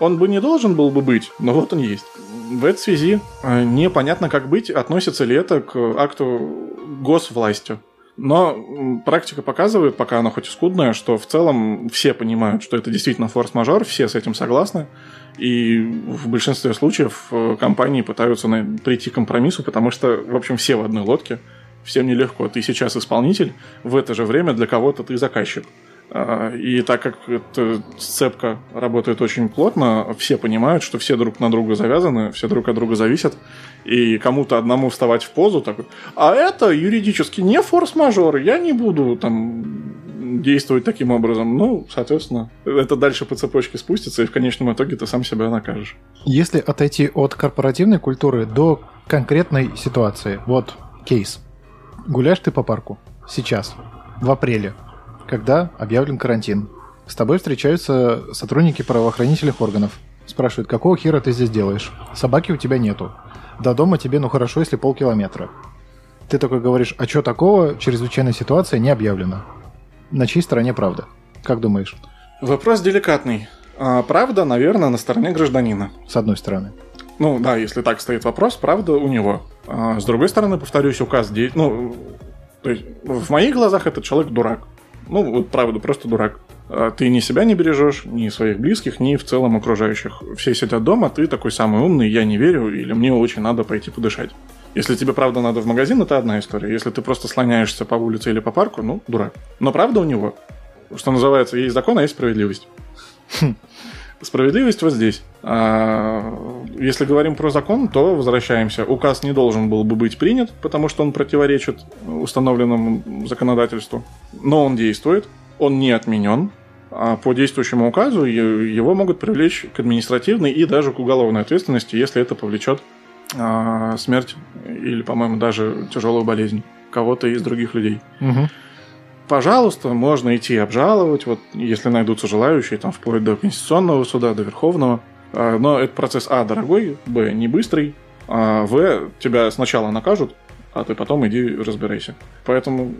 Он бы не должен был бы быть, но вот он есть. В этой связи э, непонятно, как быть, относится ли это к акту госвласти. Но практика показывает, пока она хоть и скудная, что в целом все понимают, что это действительно форс-мажор, все с этим согласны. И в большинстве случаев э, компании пытаются прийти к компромиссу, потому что, в общем, все в одной лодке, всем нелегко. Ты сейчас исполнитель, в это же время для кого-то ты заказчик. А, И так как эта сцепка работает очень плотно, все понимают, что все друг на друга завязаны, все друг от друга зависят, и кому-то одному вставать в позу такой, а это юридически не форс-мажор, я не буду там действовать таким образом. Ну, соответственно, это дальше по цепочке спустится, и в конечном итоге ты сам себя накажешь. Если отойти от корпоративной культуры до конкретной ситуации, вот кейс. Гуляешь ты по парку сейчас, в апреле, когда объявлен карантин. С тобой встречаются сотрудники правоохранительных органов. Спрашивают, какого хера ты здесь делаешь? Собаки у тебя нету. До дома тебе, ну хорошо, если полкилометра. Ты такой говоришь, а что такого, чрезвычайная ситуация не объявлена. На чьей стороне правда? Как думаешь? Вопрос деликатный. А, Правда, наверное, на стороне гражданина. С одной стороны. Ну да, если так стоит вопрос, правда у него. А с другой стороны, повторюсь, указ де... Ну, то есть, в моих глазах этот человек дурак. Ну, вот правда, просто дурак. А Ты ни себя не бережешь, ни своих близких, ни в целом окружающих. Все сидят дома, ты такой самый умный, я не верю, или мне очень надо пойти подышать. Если тебе правда надо в магазин, это одна история. Если ты просто слоняешься по улице или по парку, ну, дурак. Но правда у него. Что называется, есть закон, а есть справедливость. Справедливость вот здесь. А, Если говорим про закон, то возвращаемся. Указ не должен был бы быть принят, потому что он противоречит установленному законодательству. Но он действует, он не отменен. А по действующему указу его могут привлечь к административной и даже к уголовной ответственности, если это повлечет а, смерть или, по-моему, даже тяжелую болезнь кого-то из других людей Мгм. Пожалуйста, можно идти обжаловать, вот если найдутся желающие, там вплоть до Конституционного суда, до Верховного. А, Но этот процесс А дорогой, Б не быстрый, а В тебя сначала накажут, а ты потом иди разбирайся. Поэтому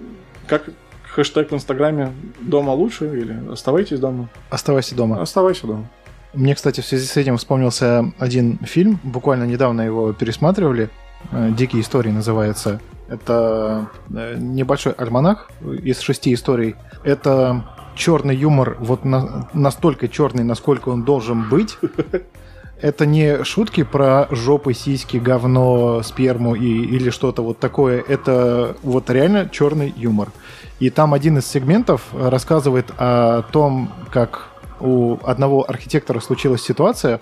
как хэштег в Инстаграме «Дома лучше» или «Оставайтесь дома»? Оставайся дома. Оставайся дома. Мне, кстати, в связи с этим вспомнился один фильм, буквально недавно его пересматривали, «Дикие истории» называется. Это э, небольшой альманах из шести историй. Это черный юмор, вот на- настолько черный, насколько он должен быть. Это не шутки про жопы, сиськи, говно, сперму и, или что-то вот такое. Это вот реально черный юмор. И там один из сегментов рассказывает о том, как у одного архитектора случилась ситуация.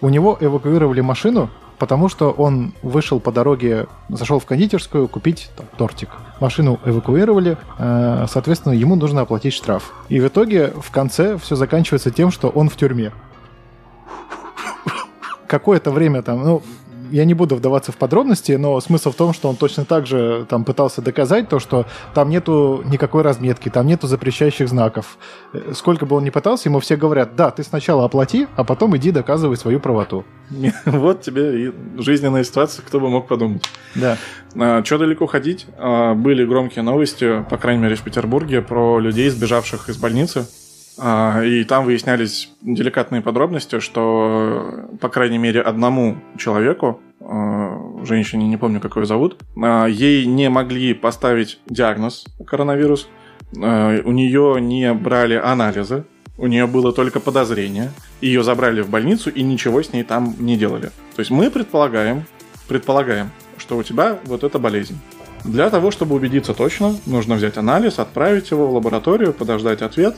У него эвакуировали машину, потому что он вышел по дороге, зашел в кондитерскую купить там, тортик. Машину эвакуировали, э, соответственно, ему нужно оплатить штраф. И в итоге в конце все заканчивается тем, что он в тюрьме. Какое-то время там, ну, я не буду вдаваться в подробности, но смысл в том, что он точно так же там пытался доказать то, что там нету никакой разметки, там нету запрещающих знаков. Э, Сколько бы он ни пытался, ему все говорят, да, ты сначала оплати, а потом иди доказывай свою правоту. Вот тебе и жизненная ситуация, кто бы мог подумать. Да. Что далеко ходить? А, Были громкие новости, по крайней мере в Петербурге, про людей, сбежавших из больницы. А, И там выяснялись деликатные подробности, что, по крайней мере, одному человеку, а, женщине, не помню, как ее зовут, а, ей не могли поставить диагноз коронавирус, у нее не брали анализы, у нее было только подозрение, ее забрали в больницу и ничего с ней там не делали. То есть мы предполагаем, предполагаем, что у тебя вот эта болезнь. Для того, чтобы убедиться точно, нужно взять анализ, отправить его в лабораторию, подождать ответ,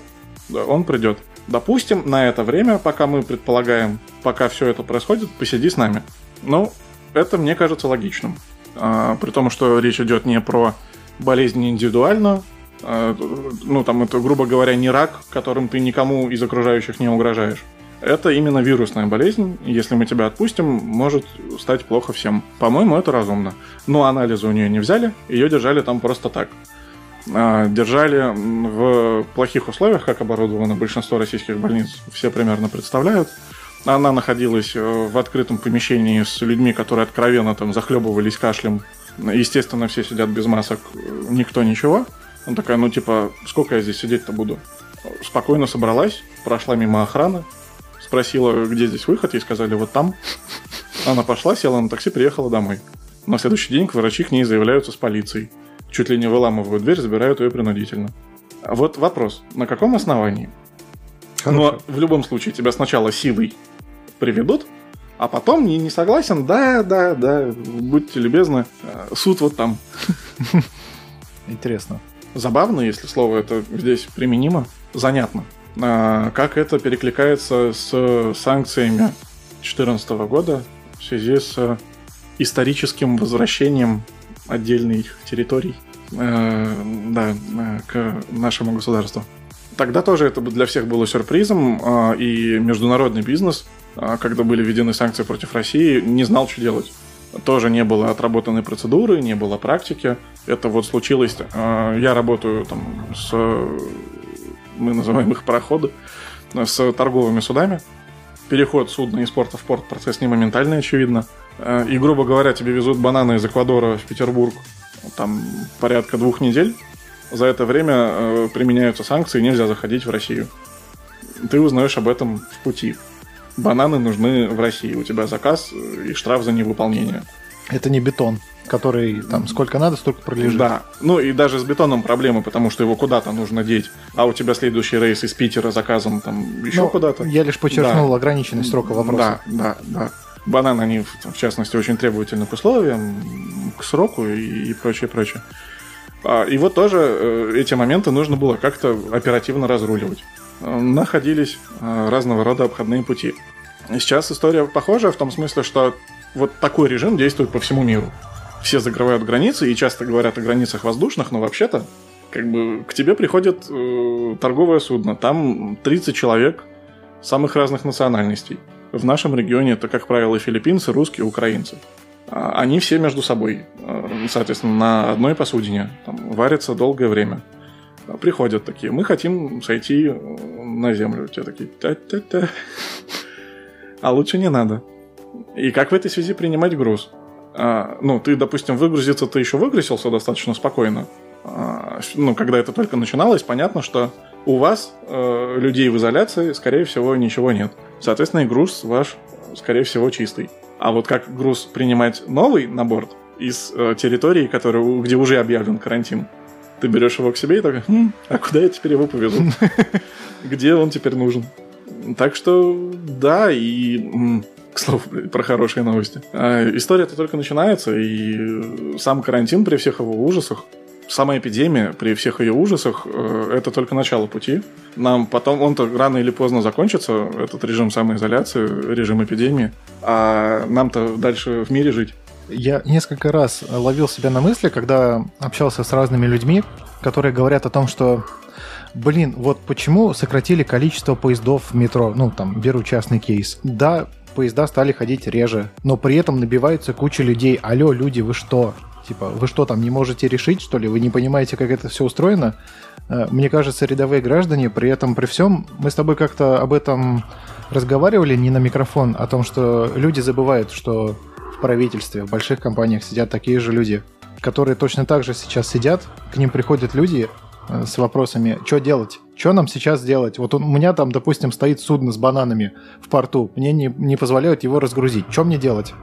да, он придет. Допустим, на это время, пока мы предполагаем, пока все это происходит, посиди с нами. Ну, это мне кажется логичным. А, при том, что речь идет не про болезнь индивидуальную, а, ну, там это, грубо говоря, не рак, которым ты никому из окружающих не угрожаешь. Это именно вирусная болезнь. Если мы тебя отпустим, может стать плохо всем. По-моему, это разумно. Но анализы у нее не взяли, ее держали там просто так. А, Держали в плохих условиях, как оборудовано большинство российских больниц, все примерно представляют. Она находилась э, в открытом помещении с людьми, которые откровенно там захлебывались кашлем. Естественно, все сидят без масок, никто ничего. Она такая, ну типа, сколько я здесь сидеть-то буду? Спокойно собралась, прошла мимо охраны, спросила, где здесь выход, ей сказали, вот там. Она пошла, села на такси, приехала домой. На следующий день врачи к ней заявляются с полицией. Чуть ли не выламывают дверь, забирают ее принудительно. Вот вопрос, на каком основании? Но в любом случае тебя сначала силой приведут, а потом не, не согласен, да, да, да, будьте любезны, э, суд вот там. Интересно. Забавно, если слово это здесь применимо, занятно. А, Как это перекликается с санкциями 2014 года в связи с историческим возвращением отдельных территорий э, да, э, к нашему государству. Тогда тоже это для всех было сюрпризом, а, и международный бизнес, а, когда были введены санкции против России, не знал, что делать. Тоже не было отработанной процедуры, не было практики. Это вот случилось. а, Я работаю там с, мы называем их пароходы, с торговыми судами. Переход судна из порта в порт, процесс не моментальный, очевидно. А, И, грубо говоря, тебе везут бананы из Эквадора в Петербург там порядка двух недель. За это время э, применяются санкции, нельзя заходить в Россию. Ты узнаешь об этом в пути. Бананы нужны в России. У тебя заказ э, и штраф за невыполнение. Это не бетон, который там сколько надо, столько пролежит. Да. Ну и даже с бетоном проблемы, потому что его куда-то нужно деть. А у тебя следующий рейс из Питера заказом там еще Ну, куда-то. Я лишь подчеркнул ограниченность срока вопроса. Да, да, да. Бананы, они, в частности, очень требовательны к условиям, к сроку и, прочее, прочее. А, И вот тоже э, эти моменты нужно было как-то оперативно разруливать. Э, Находились э, разного рода обходные пути. Сейчас история похожая в том смысле, что вот такой режим действует по всему миру. Все закрывают границы и часто говорят о границах воздушных, но вообще-то как бы к тебе приходит э, торговое судно, там 30 человек самых разных национальностей. В нашем регионе это, как правило, филиппинцы, русские, украинцы. А, Они все между собой, э, соответственно, на одной посудине, там, варятся долгое время. А Приходят такие, мы хотим сойти э, на землю. Те такие, та-та-та. А лучше не надо. И как в этой связи принимать груз? А, ну, ты, допустим, выгрузиться ты еще выгрузился достаточно спокойно. А, ну, когда это только начиналось, понятно, что у вас, э, людей в изоляции, скорее всего, ничего нет. Соответственно, и груз ваш, скорее всего, чистый. А вот как груз принимать новый на борт из э, территории, которые, у- где уже объявлен карантин? Ты берешь его к себе и такой, «Хм, а куда я теперь его повезу? Где он теперь нужен? Так что, да, и, к слову, про хорошие новости. А, История-то только начинается, и э, сам карантин при всех его ужасах, сама эпидемия при всех ее ужасах, э, это только начало пути. Нам потом, он-то рано или поздно закончится, этот режим самоизоляции, режим эпидемии, а нам-то дальше в мире жить. Я несколько раз ловил себя на мысли, когда общался с разными людьми, которые говорят о том, что, блин, вот почему сократили количество поездов в метро, ну, там, беру частный кейс. Да, поезда стали ходить реже, но при этом набивается куча людей. Алло, люди, вы что? Типа, вы что там, не можете решить, что ли? Вы не понимаете, как это все устроено? Э, Мне кажется, рядовые граждане, при этом, при всем, мы с тобой как-то об этом разговаривали не на микрофон, о том, что люди забывают, что в правительстве, в больших компаниях сидят такие же люди, которые точно так же сейчас сидят, к ним приходят люди э, с вопросами, что делать? Что нам сейчас делать? Вот у меня там, допустим, стоит судно с бананами в порту, мне не, не позволяют его разгрузить. Что мне делать?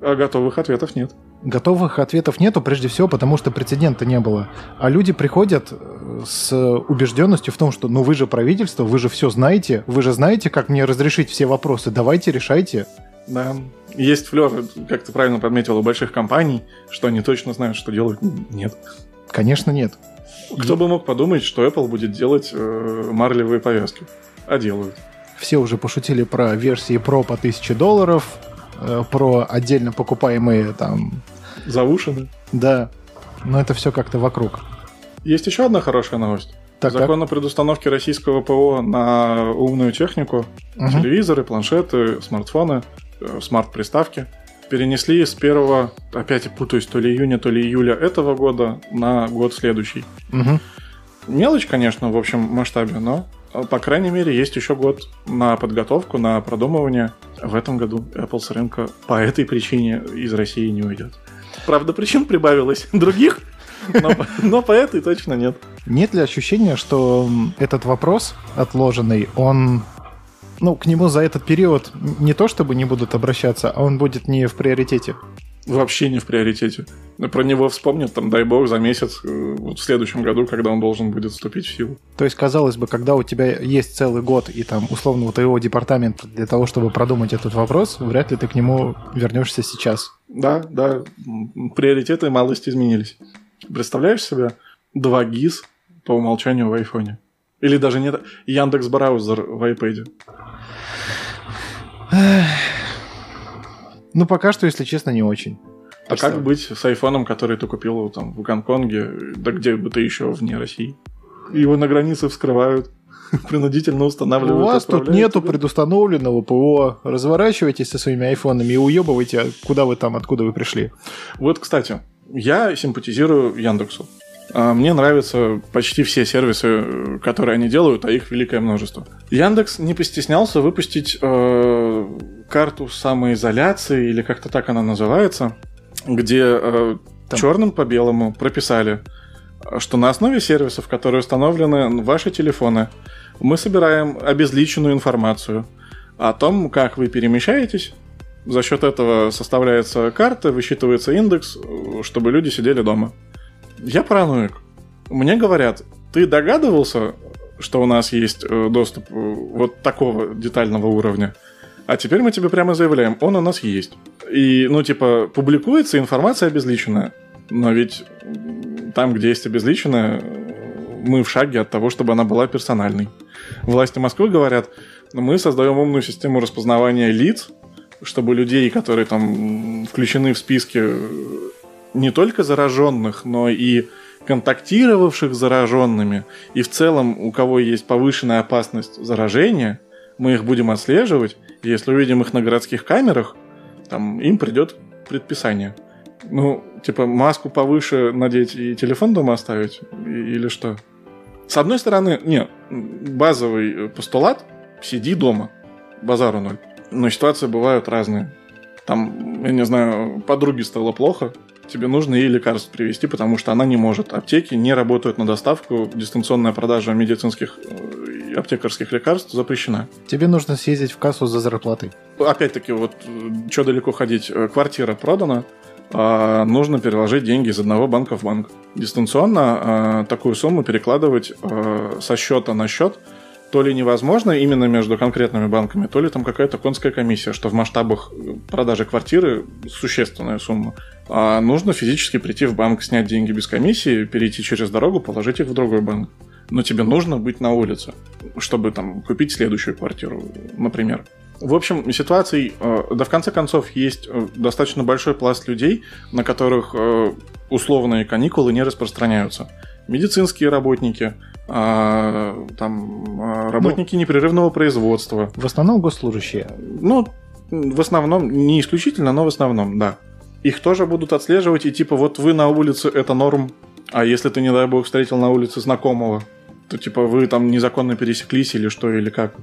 А готовых ответов нет. Готовых ответов нету, прежде всего, потому что прецедента не было. А люди приходят э, с убежденностью в том, что ну вы же правительство, вы же все знаете, вы же знаете, как мне разрешить все вопросы, давайте решайте. Да. Есть флер, как ты правильно подметил, у больших компаний, что они точно знают, что делать. Нет. Конечно, нет. Кто бы мог подумать, что Apple будет делать э, марлевые повязки? А делают. Все уже пошутили про версии Pro по 1000 долларов, э, про отдельно покупаемые там... Заушены. Да, но это все как-то вокруг. Есть еще одна хорошая новость. Так, Закон о предустановке российского ПО на умную технику, Мгм. телевизоры, планшеты, смартфоны, э, смарт-приставки перенесли с первого, опять путаюсь, то ли июня, то ли июля этого года на год следующий. Мгм. Мелочь, конечно, в общем масштабе, но, э, по крайней мере, есть еще год на подготовку, на продумывание. В этом году Apple с рынка по этой причине из России не уйдет. Правда, причин прибавилось других, но, но по этой точно нет. Нет ли ощущения, что этот вопрос отложенный, он, ну, к нему за этот период не то чтобы не будут обращаться, а он будет не в приоритете? Вообще не в приоритете. Про него вспомнят, там, дай бог, за месяц, э, вот в следующем году, когда он должен будет вступить в силу. То есть, казалось бы, когда у тебя есть целый год и там условно у твоего департамента для того, чтобы продумать этот вопрос, вряд ли ты к нему вернешься сейчас. Да, да, приоритеты малость изменились. Представляешь себе 2 ГИС по умолчанию в айфоне? Или даже нет, Яндекс браузер в iPad. Ну, пока что, если честно, не очень. А как быть с айфоном, который ты купил там в Гонконге, да где бы ты еще вне России? Его на границе вскрывают, принудительно У устанавливают. вас тут нету тебе. предустановленного ПО. Разворачивайтесь со своими айфонами и уебывайте, куда вы там, откуда вы пришли. Вот, кстати, я симпатизирую Яндексу. А, Мне нравятся почти все сервисы, э, которые они делают, а их великое множество. Яндекс не постеснялся выпустить э, карту самоизоляции, или как-то так она называется, где э, Там. черным по белому прописали, что на основе сервисов, которые установлены ваши телефоны, мы собираем обезличенную информацию о том, как вы перемещаетесь. За счет этого составляется карта, высчитывается индекс, э, чтобы люди сидели дома. Я параноик. Мне говорят, ты догадывался, что у нас есть э, доступ э, вот такого детального уровня? А теперь мы тебе прямо заявляем, он у нас есть. И, ну, типа, публикуется информация обезличенная. Но ведь там, где есть обезличенная, мы в шаге от того, чтобы она была персональной. Власти Москвы говорят, «Ну, мы создаем умную систему распознавания лиц, чтобы людей, которые там включены в списки не только зараженных, но и контактировавших с зараженными, и в целом у кого есть повышенная опасность заражения, мы их будем отслеживать, если увидим их на городских камерах, там им придет предписание. Ну, типа, маску повыше надеть и телефон дома оставить? Или что? С одной стороны, нет, базовый постулат – сиди дома, базару ноль. Но ситуации бывают разные. Там, я не знаю, подруге стало плохо, тебе нужно ей лекарств привезти, потому что она не может. Аптеки не работают на доставку, дистанционная продажа медицинских э, и аптекарских лекарств запрещена. Тебе нужно съездить в кассу за зарплатой. Опять-таки, вот что далеко ходить, Э, квартира продана, а нужно переложить деньги из одного банка в банк. Дистанционно а, такую сумму перекладывать а, со счета на счет то ли невозможно именно между конкретными банками, то ли там какая-то конская комиссия, что в масштабах э, продажи квартиры существенная сумма. А нужно физически прийти в банк, снять деньги без комиссии, перейти через дорогу, положить их в другой банк. Но тебе нужно быть на улице, чтобы там купить следующую квартиру, например. В общем, ситуаций, э, да в конце концов, есть э, достаточно большой пласт людей, на которых условные каникулы не распространяются. Медицинские работники, а, там, а, работники непрерывного производства. В основном госслужащие. Ну, в основном, не исключительно, но в основном, да. Их тоже будут отслеживать, и типа, вот вы на улице, это норм, а если ты, не дай бог, встретил на улице знакомого, то типа вы там незаконно пересеклись или что, или как.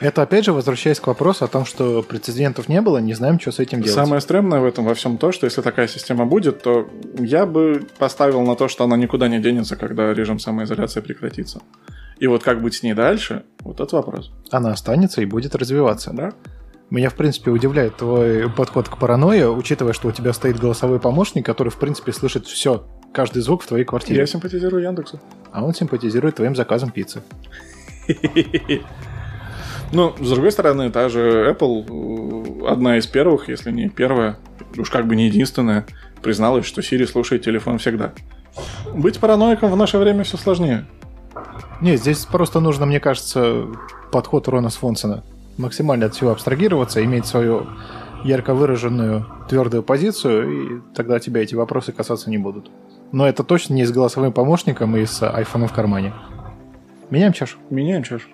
Это опять же возвращаясь к вопросу о том, что прецедентов не было, не знаем, что с этим делать. Самое стрёмное в этом во всем то, что если такая система будет, то я бы поставил на то, что она никуда не денется, когда режим самоизоляции прекратится. И вот как быть с ней дальше, вот этот вопрос. Она останется и будет развиваться. Да? Меня, в принципе, удивляет твой подход к паранойи, учитывая, что у тебя стоит голосовой помощник, который, в принципе, слышит все, каждый звук в твоей квартире. Я симпатизирую Яндексу. А он симпатизирует твоим заказом пиццы. Ну, с другой стороны, та же Apple, э, одна из первых, если не первая, уж как бы не единственная, призналась, что Siri слушает телефон всегда. Быть параноиком в наше время все сложнее. Не, здесь просто нужно, мне кажется, подход Рона Свонсона. Максимально от всего абстрагироваться, иметь свою ярко выраженную твердую позицию, и тогда тебя эти вопросы касаться не будут. Но это точно не с голосовым помощником и с iPhone в кармане. Меняем чашу. Меняем чашу.